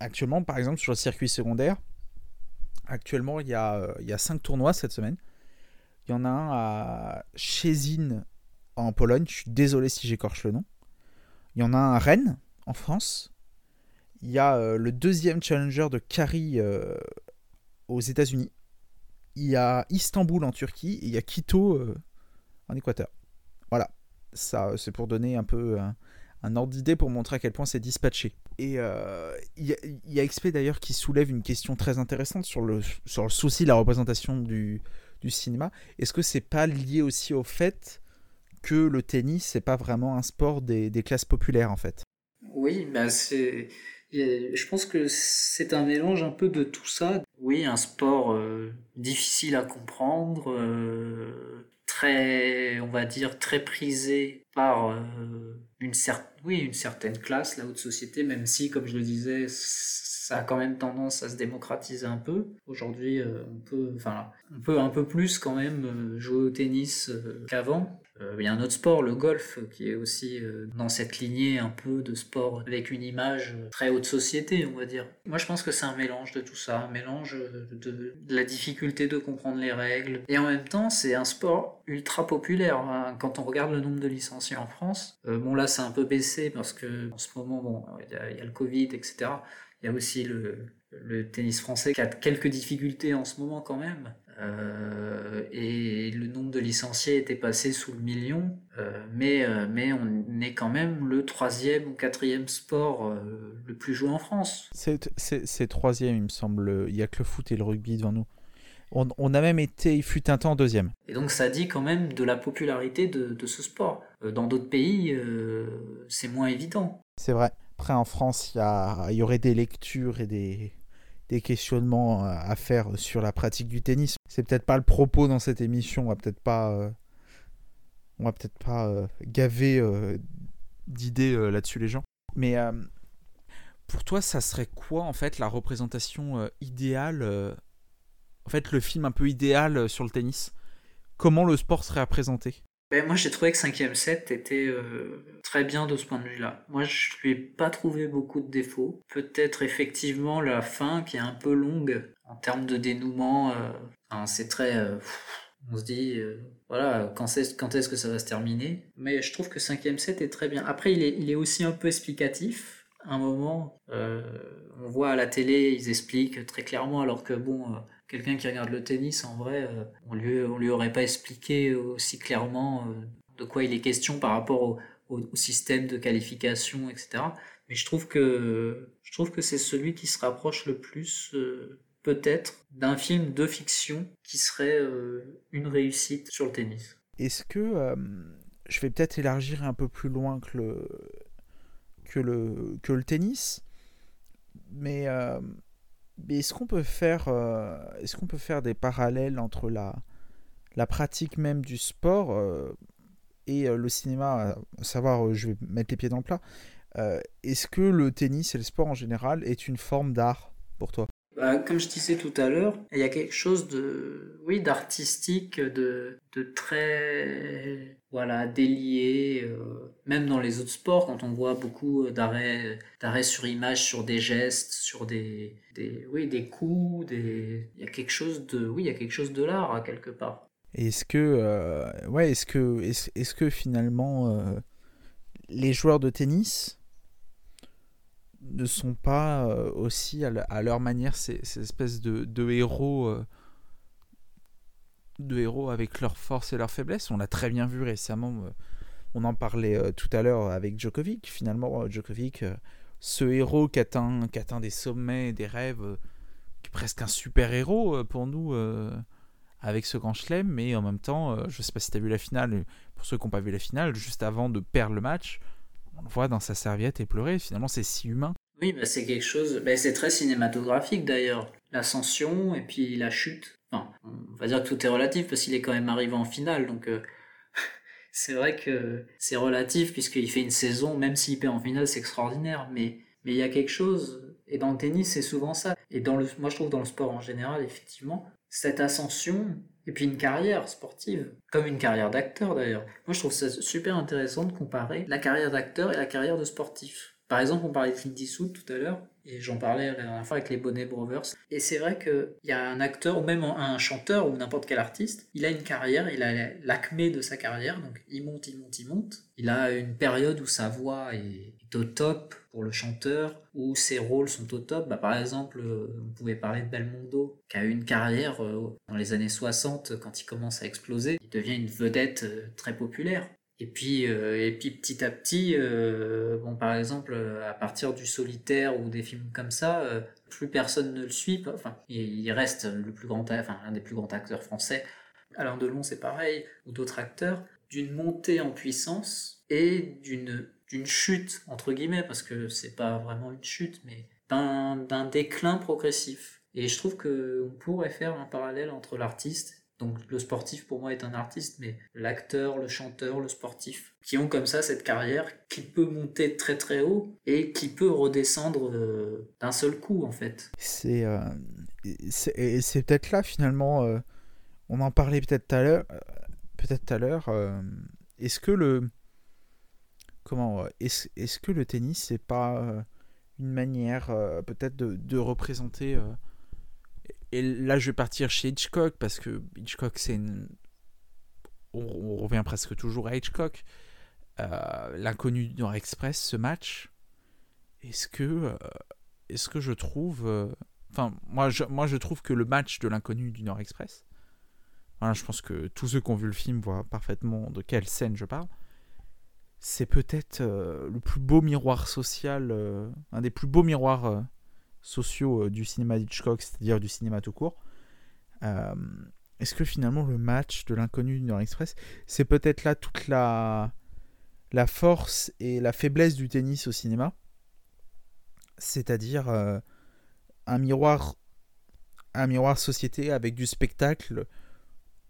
actuellement, par exemple, sur le circuit secondaire, actuellement, il y, a, euh, il y a cinq tournois cette semaine. Il y en a un à Chezin en Pologne. Je suis désolé si j'écorche le nom. Il y en a un à Rennes en France. Il y a le deuxième challenger de Kari aux États-Unis. Il y a Istanbul en Turquie et il y a Quito en Équateur. Voilà, ça c'est pour donner un peu un, ordre d'idée pour montrer à quel point c'est dispatché. Et il y, a, y, a XP d'ailleurs qui soulève une question très intéressante sur le, sur le souci de la représentation du, du cinéma. Est-ce que c'est pas lié aussi au fait que le tennis, c'est pas vraiment un sport des, des classes populaires en fait? Oui, bah c'est. Je pense que c'est un mélange un peu de tout ça. Oui, un sport euh, difficile à comprendre, euh, très, on va dire, très prisé par euh, une, oui, une certaine classe, la haute société, même si, comme je le disais, ça a quand même tendance à se démocratiser un peu. Aujourd'hui, on on peut un peu plus quand même jouer au tennis qu'avant. Euh, il y a un autre sport, le golf, qui est aussi euh, dans cette lignée un peu de sport avec une image très haute société, on va dire. Moi, je pense que c'est un mélange de tout ça, un mélange de, la difficulté de comprendre les règles. Et en même temps, c'est un sport ultra populaire. Quand on regarde le nombre de licenciés en France, euh, bon là, c'est un peu baissé parce que en ce moment, bon, il y, a le Covid, etc. Il y a aussi le, le tennis français qui a quelques difficultés en ce moment quand même. Euh, et le nombre de licenciés était passé sous le million, euh, mais, euh, mais on est quand même le troisième ou quatrième sport le plus joué en France. C'est troisième, il me semble. Il n'y a que le foot et le rugby devant nous. On, on, a même été, il fut un temps deuxième. Et donc ça dit quand même de la popularité de, de ce sport. Dans d'autres pays, c'est moins évident. C'est vrai. Après, en France, il y, y aurait des lectures et des, des questionnements à faire sur la pratique du tennis. C'est peut-être pas le propos dans cette émission. On va peut-être pas, euh, on va peut-être pas euh, gaver euh, d'idées là-dessus les gens. Mais pour toi, ça serait quoi en fait la représentation idéale En fait, le film un peu idéal sur le tennis? Comment le sport serait représenté ben, moi, j'ai trouvé que 5ème set était euh, très bien de ce point de vue-là. Moi, je lui ai pas trouvé beaucoup de défauts. Peut-être effectivement la fin qui est un peu longue en termes de dénouement. Euh, c'est très. Euh, on se dit, voilà, quand, est, quand est-ce que ça va se terminer? Mais je trouve que 5ème set est très bien. Après, il est, il est aussi un peu explicatif. un moment, on voit à la télé, ils expliquent très clairement, alors que bon quelqu'un qui regarde le tennis, en vrai, euh, on lui, on lui aurait pas expliqué aussi clairement euh, de quoi il est question par rapport au, système de qualification, etc. Mais je trouve que je trouve que c'est celui qui se rapproche le plus, euh, peut-être, d'un film de fiction qui serait une réussite sur le tennis. Est-ce que je vais peut-être élargir un peu plus loin que le que le que le tennis, mais est-ce qu'on peut faire, euh, est-ce qu'on peut faire des parallèles entre la, pratique même du sport euh, et euh, le cinéma, à savoir, je vais mettre les pieds dans le plat. est-ce que le tennis et le sport en général est une forme d'art pour toi? Bah, comme je disais tout à l'heure, il y a quelque chose de, oui, d'artistique, de, de très, voilà, délié. Euh, même dans les autres sports, quand on voit beaucoup d'arrêts, d'arrêts sur image, sur des gestes, sur des, des, oui, des coups, il y a quelque chose de, oui, il y a quelque chose de l'art quelque part. Est-ce que, euh, ouais, est-ce que, est-ce, que finalement, euh, les joueurs de tennis ne sont pas euh, aussi à, leur manière ces, espèces de, héros euh, de héros avec leurs forces et leurs faiblesses. On l'a très bien vu récemment euh, on en parlait tout à l'heure avec Djokovic. Finalement Djokovic ce héros qui atteint, qui atteint des sommets des rêves qui est presque un super héros pour nous avec ce grand chelem. Mais en même temps je sais pas si tu as vu la finale pour ceux qui n'ont pas vu la finale juste avant de perdre le match on le voit dans sa serviette et pleurer. Finalement, c'est si humain. Oui, bah c'est quelque chose. Bah c'est très cinématographique d'ailleurs. L'ascension et puis la chute. Enfin, on va dire que tout est relatif parce qu'il est quand même arrivé en finale. Donc, euh, c'est vrai que c'est relatif puisqu'il fait une saison, même s'il perd en finale, c'est extraordinaire. Mais mais il y a quelque chose. Et dans le tennis, c'est souvent ça. Et dans le, moi, je trouve dans le sport en général, effectivement, cette ascension et puis une carrière sportive, comme une carrière d'acteur d'ailleurs. Moi je trouve ça super intéressant de comparer la carrière d'acteur et la carrière de sportif. Par exemple, on parlait de Clint Eastwood tout à l'heure, et j'en parlais la dernière fois avec les Bonnet Brothers. Et c'est vrai qu'il y a un acteur, ou même un chanteur, ou n'importe quel artiste, il a une carrière, il a l'acmé de sa carrière, donc il monte, il monte, il monte. Il a une période où sa voix est au top pour le chanteur, où ses rôles sont au top. Bah, par exemple, on pouvait parler de Belmondo, qui a eu une carrière euh, dans les années 60, quand il commence à exploser. Il devient une vedette euh, très populaire. Et puis, euh, et puis petit à petit, euh, bon, par exemple, euh, à partir du solitaire ou des films comme ça, plus personne ne le suit. Enfin, il reste le plus grand, enfin, l'un des plus grands acteurs français. Alain Delon, c'est pareil, ou d'autres acteurs, d'une montée en puissance et d'une d'une chute entre guillemets, parce que c'est pas vraiment une chute, mais d'un déclin progressif. Et je trouve qu'on pourrait faire un parallèle entre l'artiste donc le sportif pour moi est un artiste, mais l'acteur, le chanteur, le sportif, qui ont comme ça cette carrière qui peut monter très très haut et qui peut redescendre euh, d'un seul coup en fait. C'est euh, c'est peut-être là finalement, euh, on en parlait peut-être tout à l'heure, peut-être tout à l'heure. est-ce que le comment est-ce est que le tennis c'est pas une manière peut-être de, de représenter et là, je vais partir chez Hitchcock parce que Hitchcock, c'est une... on, revient presque toujours à Hitchcock. Euh, L'inconnu du Nord Express, ce match, est-ce que, euh, est-ce que je trouve, euh, enfin, moi, je, moi, je trouve que le match de l'inconnu du Nord Express, voilà, je pense que tous ceux qui ont vu le film voient parfaitement de quelle scène je parle. C'est peut-être le plus beau miroir social, un des plus beaux miroirs sociaux euh, du cinéma Hitchcock, c'est-à-dire du cinéma tout court. Euh, est-ce que finalement le match de l'inconnu dans l'Express, c'est peut-être là toute la, la force et la faiblesse du tennis au cinéma? C'est-à-dire euh, un miroir un miroir société avec du spectacle,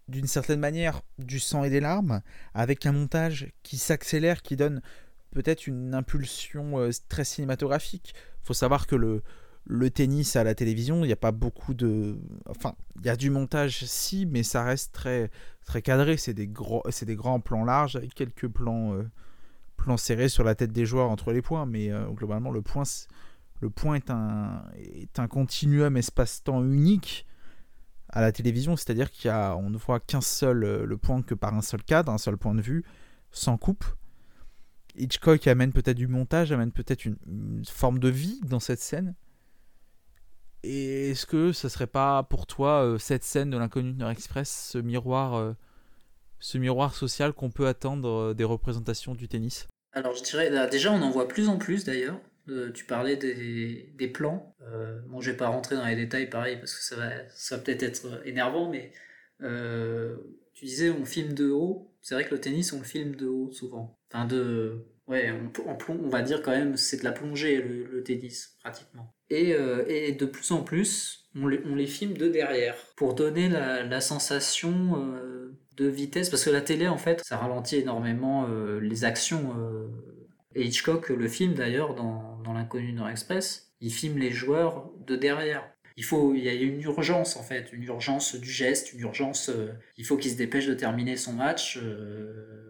d'une certaine manière du sang et des larmes, avec un montage qui s'accélère, qui donne peut-être une impulsion très cinématographique. Faut savoir que le, le tennis à la télévision, il n'y a pas beaucoup de. Enfin, il y a du montage, si, mais ça reste très, très cadré. C'est des, gros, des grands plans larges avec quelques plans, euh, plans serrés sur la tête des joueurs entre les points. Mais euh, globalement, le point, le point est, un, est un continuum espace-temps unique à la télévision. C'est-à-dire qu'on ne voit qu'un seul euh, le point que par un seul cadre, un seul point de vue, sans coupe. Hitchcock amène peut-être du montage, amène peut-être une forme de vie dans cette scène et est-ce que ce serait pas pour toi euh, cette scène de l'inconnu de Express, ce miroir, euh, ce miroir social qu'on peut attendre euh, des représentations du tennis? Alors je dirais, déjà on en voit plus en plus d'ailleurs. tu parlais des, des plans. bon, je vais pas rentrer dans les détails pareil parce que ça va, ça va peut-être être énervant, mais tu disais on filme de haut. C'est vrai que le tennis on le filme de haut souvent. Enfin de, ouais, on, on, va dire quand même c'est de la plongée le tennis pratiquement. Euh, et, de plus en plus, on les, filme de derrière pour donner la, sensation euh, de vitesse. Parce que la télé, en fait, ça ralentit énormément euh, les actions. Et Hitchcock le film d'ailleurs dans, L'inconnu Nord Express. Il filme les joueurs de derrière. Il, faut, il y a une urgence en fait, une urgence du geste, une urgence. il faut qu'il se dépêche de terminer son match.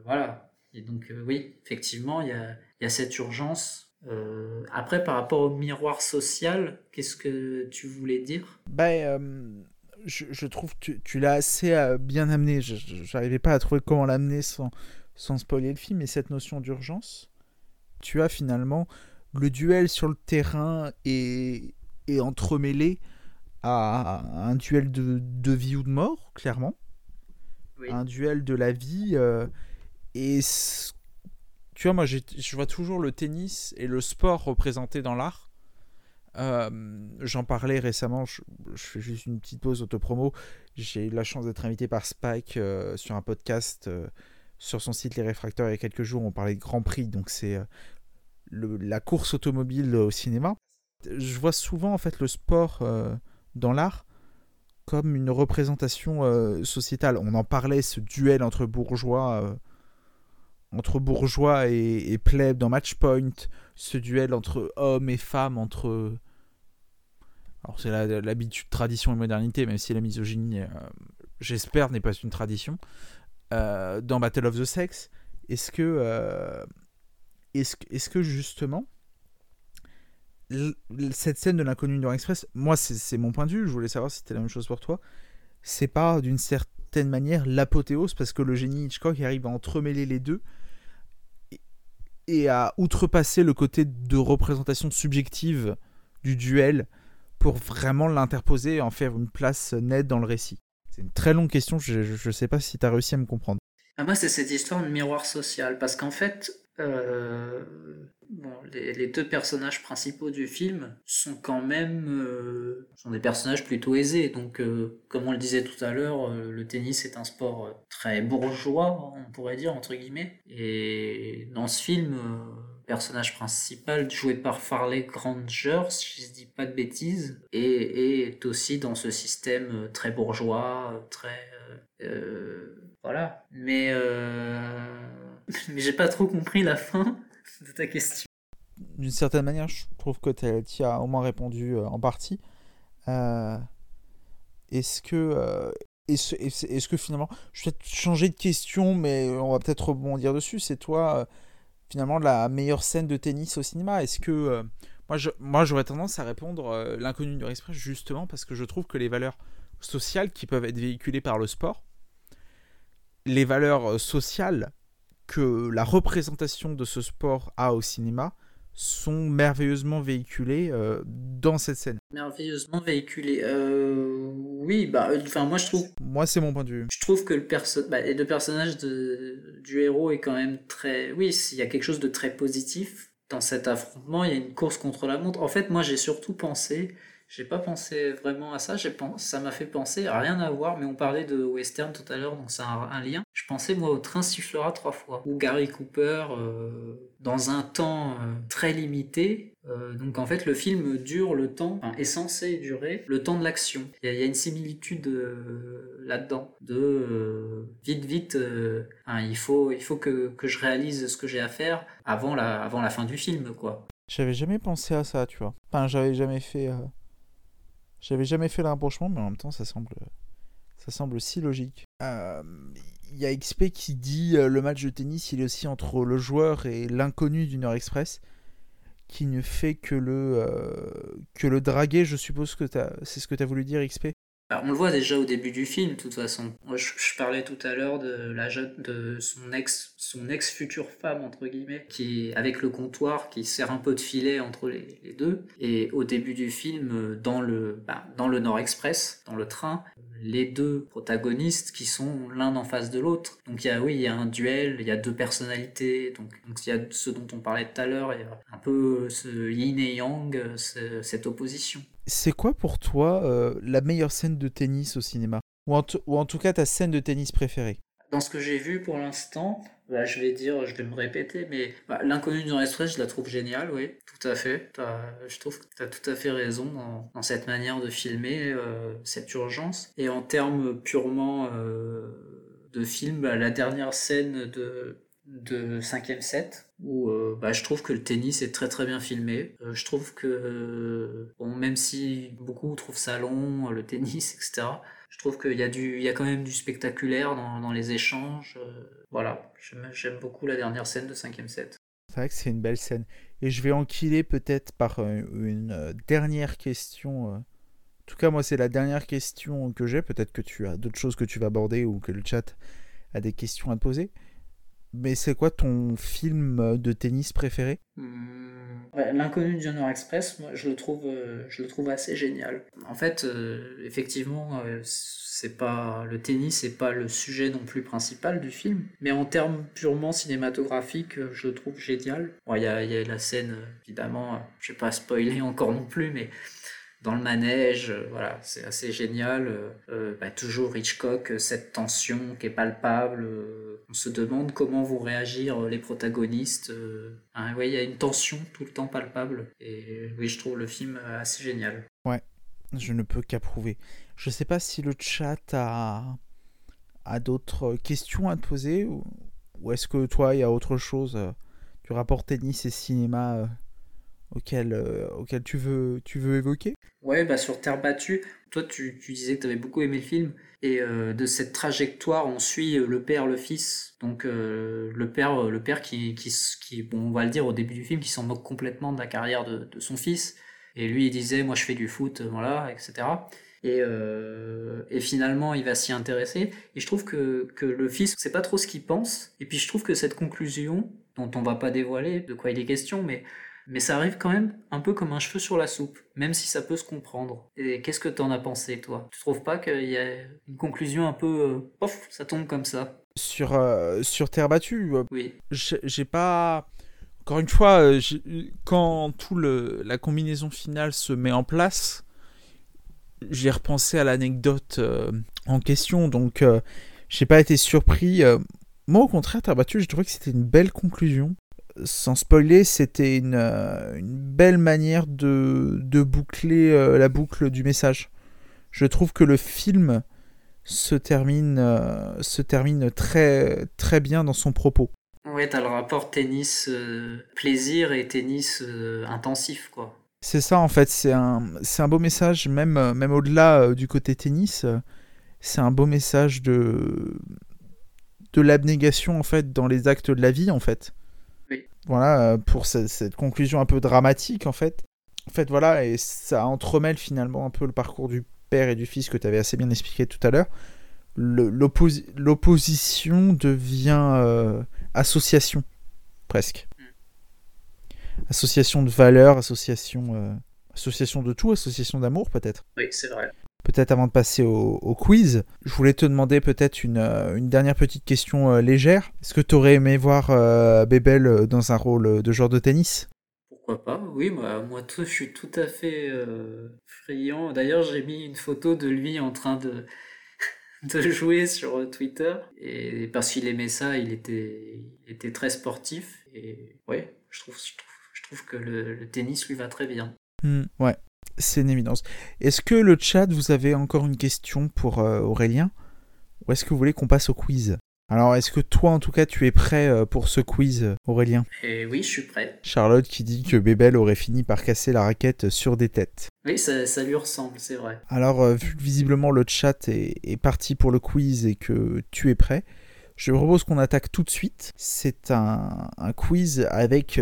voilà. Et donc, oui, effectivement, il y a, il y a cette urgence euh, après, par rapport au miroir social, qu'est-ce que tu voulais dire? Ben, je, trouve que tu, l'as assez euh, bien amené. Je n'arrivais pas à trouver comment l'amener sans, sans spoiler le film, mais cette notion d'urgence, tu as finalement le duel sur le terrain et, et entremêlé à un duel de, de, vie ou de mort, clairement. Un duel de la vie. Et tu vois, moi, je vois toujours le tennis et le sport représentés dans l'art. Euh, j'en parlais récemment, je, fais juste une petite pause autopromo. J'ai eu la chance d'être invité par Spike euh, sur un podcast euh, sur son site Les Réfracteurs il y a quelques jours. On parlait de Grand Prix, donc c'est la course automobile au cinéma. Je vois souvent en fait le sport dans l'art comme une représentation sociétale. On en parlait, ce duel entre bourgeois entre bourgeois et, et plèbe dans Matchpoint, ce duel entre hommes et femmes, entre... Alors c'est l'habitude, tradition et modernité, même si la misogynie, euh, j'espère, n'est pas une tradition. Euh, dans Battle of the Sex, est-ce que, euh, est-ce, est que justement, cette scène de l'inconnu dans Express, moi c'est mon point de vue, je voulais savoir si c'était la même chose pour toi. C'est pas d'une certaine manière l'apothéose parce que le génie Hitchcock arrive à entremêler les deux et à outrepasser le côté de représentation subjective du duel pour vraiment l'interposer et en faire une place nette dans le récit. C'est une très longue question, je ne sais pas si tu as réussi à me comprendre. Ah, moi, c'est cette histoire de miroir social, parce qu'en fait, euh, les, deux personnages principaux du film sont quand même euh, sont des personnages plutôt aisés. Donc, euh, comme on le disait tout à l'heure, le tennis est un sport très bourgeois, on pourrait dire entre guillemets. Et dans ce film, le personnage principal, joué par Farley Granger, si je dis pas de bêtises, est aussi dans ce système très bourgeois, très voilà. Mais mais j'ai pas trop compris la fin de ta question. D'une certaine manière, je trouve que tu as au moins répondu euh, en partie. Euh, est-ce que, euh, est-ce, est que finalement, je vais peut-être changer de question, mais on va peut-être rebondir dessus. C'est toi, finalement, la meilleure scène de tennis au cinéma Est-ce que. moi, moi, j'aurais tendance à répondre l'inconnu du Express, justement parce que je trouve que les valeurs sociales qui peuvent être véhiculées par le sport, les valeurs sociales que la représentation de ce sport a au cinéma sont merveilleusement véhiculées euh, dans cette scène. Merveilleusement véhiculées. Euh, oui, bah, euh, enfin moi je trouve. Moi c'est mon point de vue. Je trouve que le perso... Bah, le personnage de... du héros est quand même très. Oui, il y a quelque chose de très positif dans cet affrontement. Il y a une course contre la montre. En fait, moi j'ai surtout pensé j'ai pas pensé vraiment à ça. Ça m'a fait penser à rien à voir, mais on parlait de western tout à l'heure, donc c'est un, lien. Je pensais moi au train sifflera trois fois, où Gary Cooper, euh, dans un temps euh, très limité, euh, donc en fait le film dure le temps, enfin, est censé durer le temps de l'action. Il y, a une similitude là-dedans, de vite vite, il faut, il faut que, que je réalise ce que j'ai à faire avant la, avant la fin du film, quoi. J'avais jamais pensé à ça, tu vois. Enfin, j'avais jamais fait j'avais jamais fait l'improchement, mais en même temps, ça semble, ça semble si logique. Il euh, y a XP qui dit euh, le match de tennis, il est aussi entre le joueur et l'inconnu d'une heure express, qui ne fait que le, euh, que le draguer. Je suppose que c'est ce que tu as voulu dire, XP on le voit déjà au début du film, de toute façon. Moi, je, parlais tout à l'heure de la jeune, de son ex, son ex future femme entre guillemets, qui avec le comptoir, qui sert un peu de filet entre les, deux. Et au début du film, dans le, bah, dans le Nord Express, dans le train, les deux protagonistes qui sont l'un en face de l'autre. Donc il y a, oui, il y a un duel, il y a deux personnalités. Donc, donc il y a ce dont on parlait tout à l'heure, il y a un peu ce yin et yang, cette opposition. C'est quoi pour toi euh, la meilleure scène de tennis au cinéma? Ou en, ou en, tout cas ta scène de tennis préférée? Dans ce que j'ai vu pour l'instant, bah, je vais dire, je vais me répéter, mais bah, l'inconnu dans l'express, je la trouve géniale, oui, tout à fait. je trouve que tu as tout à fait raison dans, cette manière de filmer euh, cette urgence. Et en termes purement euh, de film, bah, la dernière scène de de 5 set où euh, bah, je trouve que le tennis est très très bien filmé. Euh, je trouve que, bon, même si beaucoup trouvent ça long, le tennis, etc., je trouve qu'il y, a y a quand même du spectaculaire dans, dans les échanges. Euh, voilà, j'aime beaucoup la dernière scène de 5 set. C'est vrai que c'est une belle scène. Et je vais enquiler peut-être par une dernière question. En tout cas, moi, c'est la dernière question que j'ai. Peut-être que tu as d'autres choses que tu vas aborder ou que le chat a des questions à te poser. Mais c'est quoi ton film de tennis préféré? Hmm. L'inconnu de Junior Express, moi, je le trouve, euh, je le trouve assez génial. En fait, euh, effectivement, euh, c'est pas le tennis, c'est pas le sujet non plus principal du film, mais en termes purement cinématographiques, je le trouve génial. Il y, a, y, a, la scène, évidemment, je vais pas spoiler encore non plus, mais dans le manège, euh, voilà, c'est assez génial. Euh, euh, bah, toujours Hitchcock, cette tension qui est palpable. on se demande comment vont réagir les protagonistes. Hein, il y a une tension tout le temps palpable. Et oui, je trouve le film assez génial. Ouais, je ne peux qu'approuver. Je ne sais pas si le chat a, d'autres questions à te poser ou, est-ce que toi, il y a autre chose du rapport tennis et cinéma auquel, auquel tu, veux, tu veux évoquer? Ouais, bah sur terre battue, toi, tu, tu disais que tu avais beaucoup aimé le film. Et euh, de cette trajectoire, on suit le père, le fils. Donc euh, le père, le père qui, qui, qui, bon, on va le dire au début du film, qui s'en moque complètement de la carrière de, de, son fils. Et lui, il disait, moi, je fais du foot, voilà, etc. Et, euh, et finalement, il va s'y intéresser. Et je trouve que, que le fils, c'est pas trop ce qu'il pense. Et puis je trouve que cette conclusion, dont on va pas dévoiler de quoi il est question, mais mais ça arrive quand même un peu comme un cheveu sur la soupe, même si ça peut se comprendre. Et qu'est-ce que t'en as pensé, toi? Tu trouves pas qu'il y a une conclusion un peu... Euh, pof, ça tombe comme ça? Sur, euh, sur Terre battue euh, Oui. J'ai pas... Encore une fois, quand tout le, la combinaison finale se met en place, j'ai repensé à l'anecdote en question, donc j'ai pas été surpris. moi, au contraire, Terre battue, j'ai trouvé que c'était une belle conclusion sans spoiler, c'était une, euh, une, belle manière de, de boucler euh, la boucle du message. Je trouve que le film se termine, euh, se termine très, très bien dans son propos. Ouais, t'as le rapport tennis-plaisir et tennis intensif, quoi. C'est ça, en fait, c'est un, beau message, même, même au-delà du côté tennis, c'est un beau message de, de l'abnégation, en fait, dans les actes de la vie, en fait voilà, euh, pour cette, conclusion un peu dramatique en fait. En fait, voilà, et ça entremêle finalement un peu le parcours du père et du fils que tu avais assez bien expliqué tout à l'heure. L'opposition devient euh, association, presque. Mm. Association de valeurs, association, euh, association de tout, association d'amour peut-être. Oui, c'est vrai peut-être avant de passer au, quiz, je voulais te demander peut-être une, euh, dernière petite question euh, légère. Est-ce que tu aurais aimé voir euh, Bébel dans un rôle de joueur de tennis? Pourquoi pas Oui, moi, moi je suis tout à fait friand. D'ailleurs, j'ai mis une photo de lui en train de, de jouer sur Twitter. Et parce qu'il aimait ça, il était, était très sportif. Et ouais, je trouve, je trouve, que le, tennis lui va très bien. Hmm, ouais, c'est une évidence. Est-ce que le chat, vous avez encore une question pour euh, Aurélien? Ou est-ce que vous voulez qu'on passe au quiz? Alors, est-ce que toi, en tout cas, tu es prêt euh, pour ce quiz, Aurélien? Eh Oui, je suis prêt. Charlotte qui dit que Bébel aurait fini par casser la raquette sur des têtes. Oui, ça, lui ressemble, c'est vrai. Alors, euh, vu que visiblement le chat est, parti pour le quiz et que tu es prêt, je propose qu'on attaque tout de suite. C'est un, quiz avec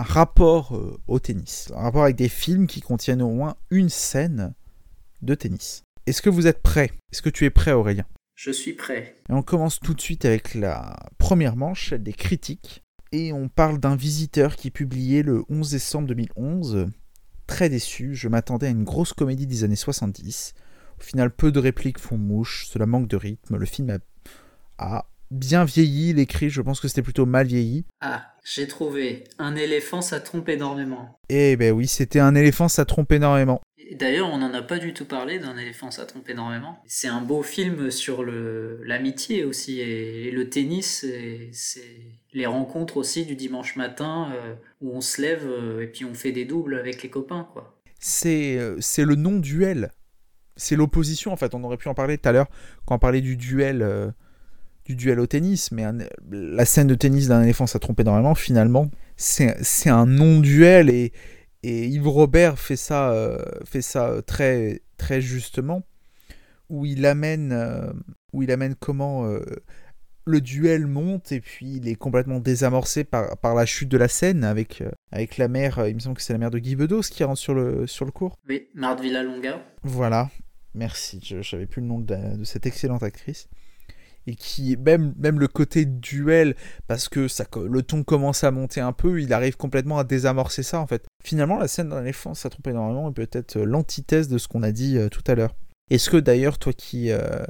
un rapport euh, au tennis, un rapport avec des films qui contiennent au moins une scène de tennis. Est-ce que vous êtes prêt? Est-ce que tu es prêt Aurélien? Je suis prêt. Et on commence tout de suite avec la première manche, celle des critiques. Et on parle d'un visiteur qui publiait le 11 décembre 2011. Très déçu, je m'attendais à une grosse comédie des années 70. Au final, peu de répliques font mouche, cela manque de rythme. Le film a, a bien vieilli, l'écrit, je pense que c'était plutôt mal vieilli. Ah, j'ai trouvé. Un éléphant, ça trompe énormément. Eh ben oui, c'était un éléphant, ça trompe énormément. D'ailleurs, on n'en a pas du tout parlé d'un éléphant, ça trompe énormément. C'est un beau film sur l'amitié aussi, et, le tennis, c'est les rencontres aussi du dimanche matin euh, où on se lève euh, et puis on fait des doubles avec les copains, quoi. C'est euh, c'est le non-duel. C'est l'opposition, en fait. On aurait pu en parler tout à l'heure quand on parlait du duel du duel au tennis, mais la scène de tennis d'un éléphant, ça trompe énormément. Finalement, c'est un non-duel et, et, Yves Robert fait ça, euh, fait ça euh, très, très justement, où il amène, euh, où il amène comment le duel monte et puis il est complètement désamorcé par, par la chute de la scène avec, avec la mère, il me semble que c'est la mère de Guy Bedos qui rentre sur le, sur le cours. Oui, Marthe Villalonga. Voilà, merci, je n'avais plus le nom de cette excellente actrice et qui même le côté duel parce que le ton commence à monter un peu il arrive complètement à désamorcer ça en fait. Finalement la scène d'un éléphant ça trompe énormément et peut-être euh, l'antithèse de ce qu'on a dit euh, tout à l'heure. Est-ce que d'ailleurs toi qui euh,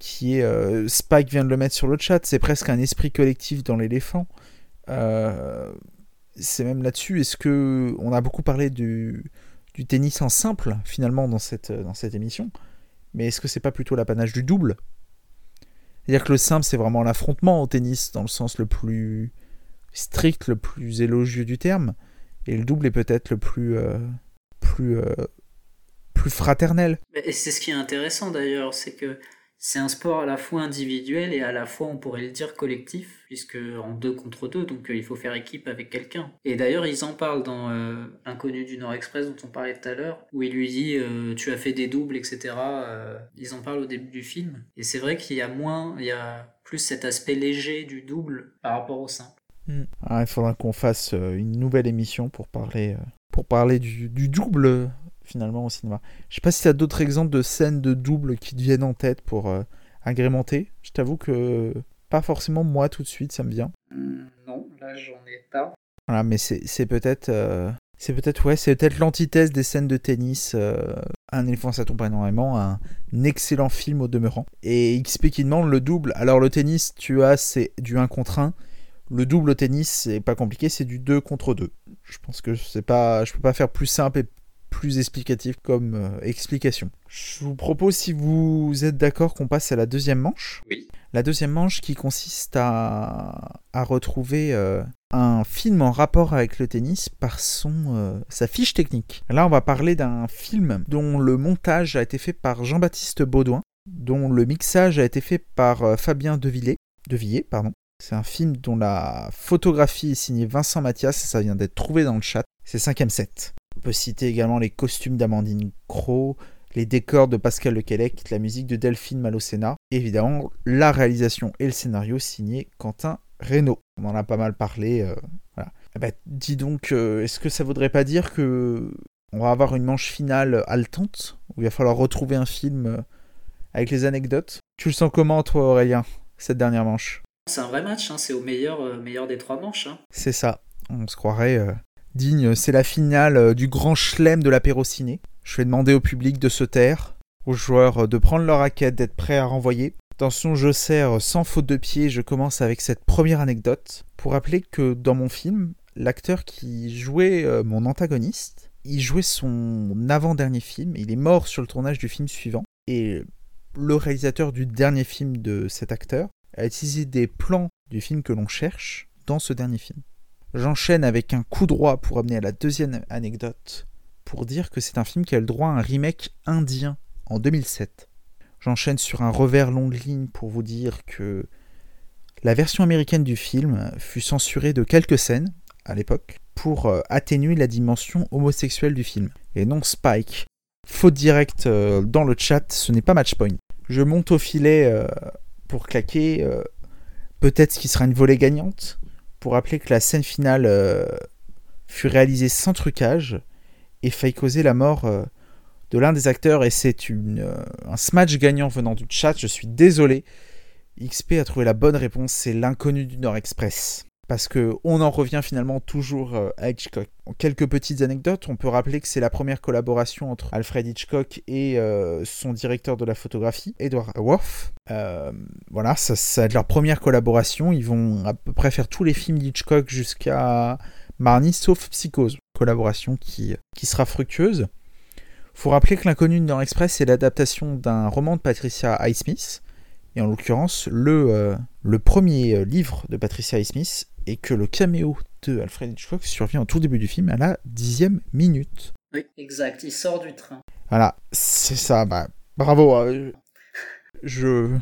qui est Spike vient de le mettre sur le chat c'est presque un esprit collectif dans l'éléphant c'est même là-dessus est-ce que on a beaucoup parlé du du tennis en simple finalement dans cette dans cette émission mais est-ce que c'est pas plutôt l'apanage du double? C'est-à-dire que le simple, c'est vraiment l'affrontement au tennis, dans le sens le plus strict, le plus élogieux du terme. Et le double est peut-être le plus, euh, plus, euh, plus fraternel. Et c'est ce qui est intéressant d'ailleurs, c'est que c'est un sport à la fois individuel et à la fois, on pourrait le dire, collectif, puisque en deux contre deux, donc euh, il faut faire équipe avec quelqu'un. Et d'ailleurs, ils en parlent dans euh, Inconnu du Nord Express, dont on parlait tout à l'heure, où il lui dit Tu as fait des doubles, etc. ils en parlent au début du film. Et c'est vrai qu'il y a moins, il y a plus cet aspect léger du double par rapport au simple. Ah, il faudra qu'on fasse une nouvelle émission pour parler, pour parler du, du double finalement au cinéma. Je sais pas si tu as d'autres exemples de scènes de double qui te viennent en tête pour euh, agrémenter. Je t'avoue que pas forcément moi tout de suite, ça me vient. Hmm, non, là j'en ai pas. Voilà, mais c'est peut-être euh, c'est peut-être ouais, c'est peut-être l'antithèse des scènes de tennis. Euh, un éléphant ça tombe énormément, un excellent film au demeurant. Et XP qui demande le double. Alors le tennis, tu as c'est du 1 contre 1. Le double tennis, c'est pas compliqué, c'est du 2 contre 2. Je pense que c'est pas je peux pas faire plus simple et plus explicatif comme euh, explication. Je vous propose, si vous êtes d'accord, qu'on passe à la deuxième manche. Oui. La deuxième manche qui consiste à, à retrouver euh, un film en rapport avec le tennis par son, euh, sa fiche technique. Là, on va parler d'un film dont le montage a été fait par Jean-Baptiste Baudouin, dont le mixage a été fait par Fabien Devillé, Devilliers. Pardon. C'est un film dont la photographie est signée Vincent Mathias, ça vient d'être trouvé dans le chat. C'est 5ème set. On peut citer également les costumes d'Amandine Crow, les décors de Pascal Lequelec, la musique de Delphine Malocena, et évidemment la réalisation et le scénario signé Quentin Reynaud. On en a pas mal parlé. Euh, voilà. Eh ben, dis donc, euh, est-ce que ça voudrait pas dire que on va avoir une manche finale haletante où il va falloir retrouver un film euh, avec les anecdotes? Tu le sens comment, toi, Aurélien, cette dernière manche? C'est un vrai match, hein, c'est au meilleur, meilleur des trois manches. Hein. C'est ça. On se croirait digne, c'est la finale euh, du grand chelem de l'apéro ciné. Je vais demander au public de se taire, aux joueurs euh, de prendre leur raquette, d'être prêts à renvoyer. Attention, je sers sans faute de pied, je commence avec cette première anecdote pour rappeler que dans mon film, l'acteur qui jouait euh, mon antagoniste, il jouait son avant-dernier film, il est mort sur le tournage du film suivant, et le réalisateur du dernier film de cet acteur a utilisé des plans du film que l'on cherche dans ce dernier film. J'enchaîne avec un coup droit pour amener à la deuxième anecdote, pour dire que c'est un film qui a le droit à un remake indien en 2007. J'enchaîne sur un revers longue ligne pour vous dire que la version américaine du film fut censurée de quelques scènes à l'époque pour euh, atténuer la dimension homosexuelle du film. Et non Spike. Faute directe euh, dans le chat, ce n'est pas match point. Je monte au filet euh, pour claquer peut-être ce qui sera une volée gagnante pour rappeler que la scène finale euh, fut réalisée sans trucage et faille causer la mort euh, de l'un des acteurs. Et c'est euh, un smash gagnant venant du chat, je suis désolé. XP a trouvé la bonne réponse, c'est l'inconnu du Nord Express parce que on en revient finalement toujours euh, à Hitchcock. Quelques petites anecdotes, on peut rappeler que c'est la première collaboration entre Alfred Hitchcock et euh, son directeur de la photographie, Edward Worth. Euh, voilà, ça, ça leur première collaboration. Ils vont à peu près faire tous les films d'Hitchcock jusqu'à Marnie, sauf Psychose. Collaboration qui, qui sera fructueuse. Faut rappeler que L'inconnu de Nord Express est l'adaptation d'un roman de Patricia Highsmith, et en l'occurrence le, le premier livre de Patricia Highsmith et que le caméo de Alfred Hitchcock survient au tout début du film à la dixième minute. Oui, exact, il sort du train. Voilà, c'est ça, bah, bravo. Euh, je.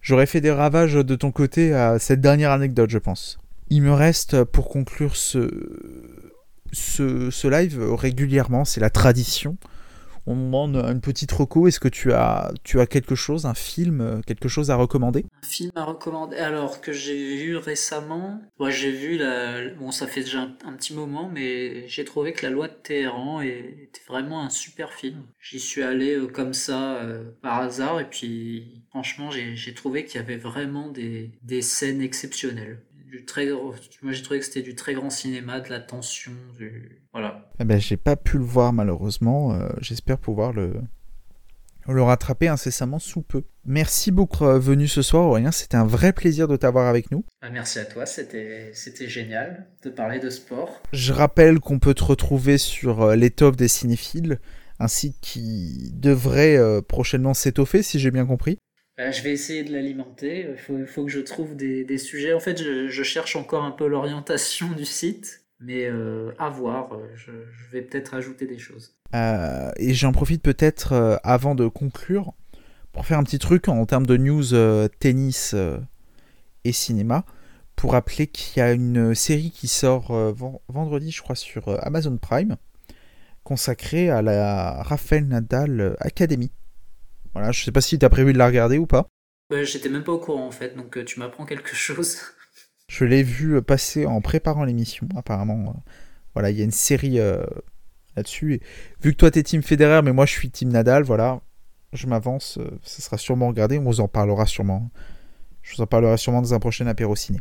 J'aurais fait des ravages de ton côté à cette dernière anecdote, je pense. Il me reste, pour conclure ce, ce, ce live, régulièrement, c'est la tradition on demande une petite reco. Est-ce que tu as, tu as quelque chose, un film, quelque chose à recommander? Un film à recommander Alors, que j'ai vu récemment, moi j'ai vu, la... bon ça fait déjà un, petit moment, mais j'ai trouvé que La Loi de Téhéran était vraiment un super film. J'y suis allé euh, comme ça, euh, par hasard, et puis franchement j'ai trouvé qu'il y avait vraiment des, des scènes exceptionnelles très moi j'ai trouvé que c'était du très grand cinéma de la tension du voilà eh ben j'ai pas pu le voir malheureusement euh, j'espère pouvoir le le rattraper incessamment sous peu. Merci beaucoup euh, venu ce soir Aurélien, c'était un vrai plaisir de t'avoir avec nous. Ah, merci à toi, c'était génial de parler de sport. Je rappelle qu'on peut te retrouver sur euh, l'étoffe des cinéphiles, un site qui devrait prochainement s'étoffer si j'ai bien compris. Euh, je vais essayer de l'alimenter. Il faut, que je trouve des, sujets. En fait, je, cherche encore un peu l'orientation du site, mais euh, à voir. Euh, je, vais peut-être ajouter des choses. et j'en profite peut-être avant de conclure pour faire un petit truc en termes de news tennis et cinéma, pour rappeler qu'il y a une série qui sort vendredi, je crois, sur Amazon Prime, consacrée à la Rafael Nadal Academy. Voilà, je sais pas si tu as prévu de la regarder ou pas. Bah, j'étais même pas au courant en fait, donc euh, tu m'apprends quelque chose. Je l'ai vu euh, passer en préparant l'émission, apparemment. Euh, voilà, il y a une série là-dessus. Vu que toi t'es Team Federer, mais moi je suis Team Nadal, voilà, je m'avance. ça sera sûrement regardé, on vous en parlera sûrement. Je vous en parlerai sûrement dans un prochain apéro ciné.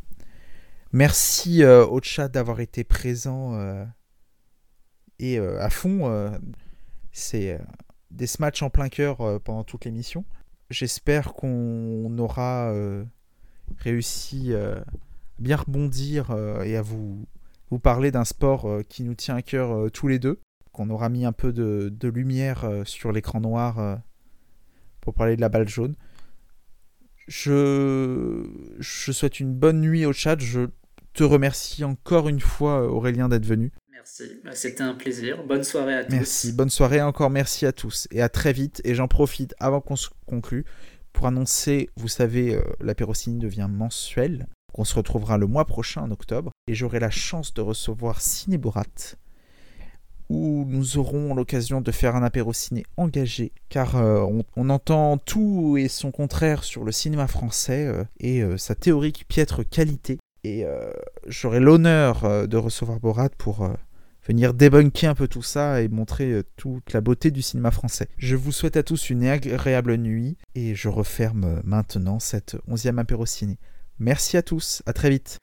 Merci au chat d'avoir été présent et à fond. C'est des smatchs en plein cœur pendant toute l'émission. J'espère qu'on aura euh, réussi euh, à bien rebondir euh, et à vous, vous parler d'un sport qui nous tient à cœur tous les deux, qu'on aura mis un peu de, lumière sur l'écran noir pour parler de la balle jaune. Je, je souhaite une bonne nuit au chat. Je te remercie encore une fois, Aurélien, d'être venu. Bah, c'était un plaisir. Bonne soirée à tous. Merci, bonne soirée encore, merci à tous. Et à très vite. Et j'en profite avant qu'on se conclue pour annoncer, vous savez, euh, l'apérocine devient mensuel. On se retrouvera le mois prochain en octobre. Et j'aurai la chance de recevoir Ciné Borat, où nous aurons l'occasion de faire un apérociné engagé, car euh, on, entend tout et son contraire sur le cinéma français euh, et sa théorique piètre qualité. Et j'aurai l'honneur de recevoir Borat pour venir débunker un peu tout ça et montrer euh, toute la beauté du cinéma français. Je vous souhaite à tous une agréable nuit et je referme maintenant cette onzième apéro ciné. Merci à tous, à très vite.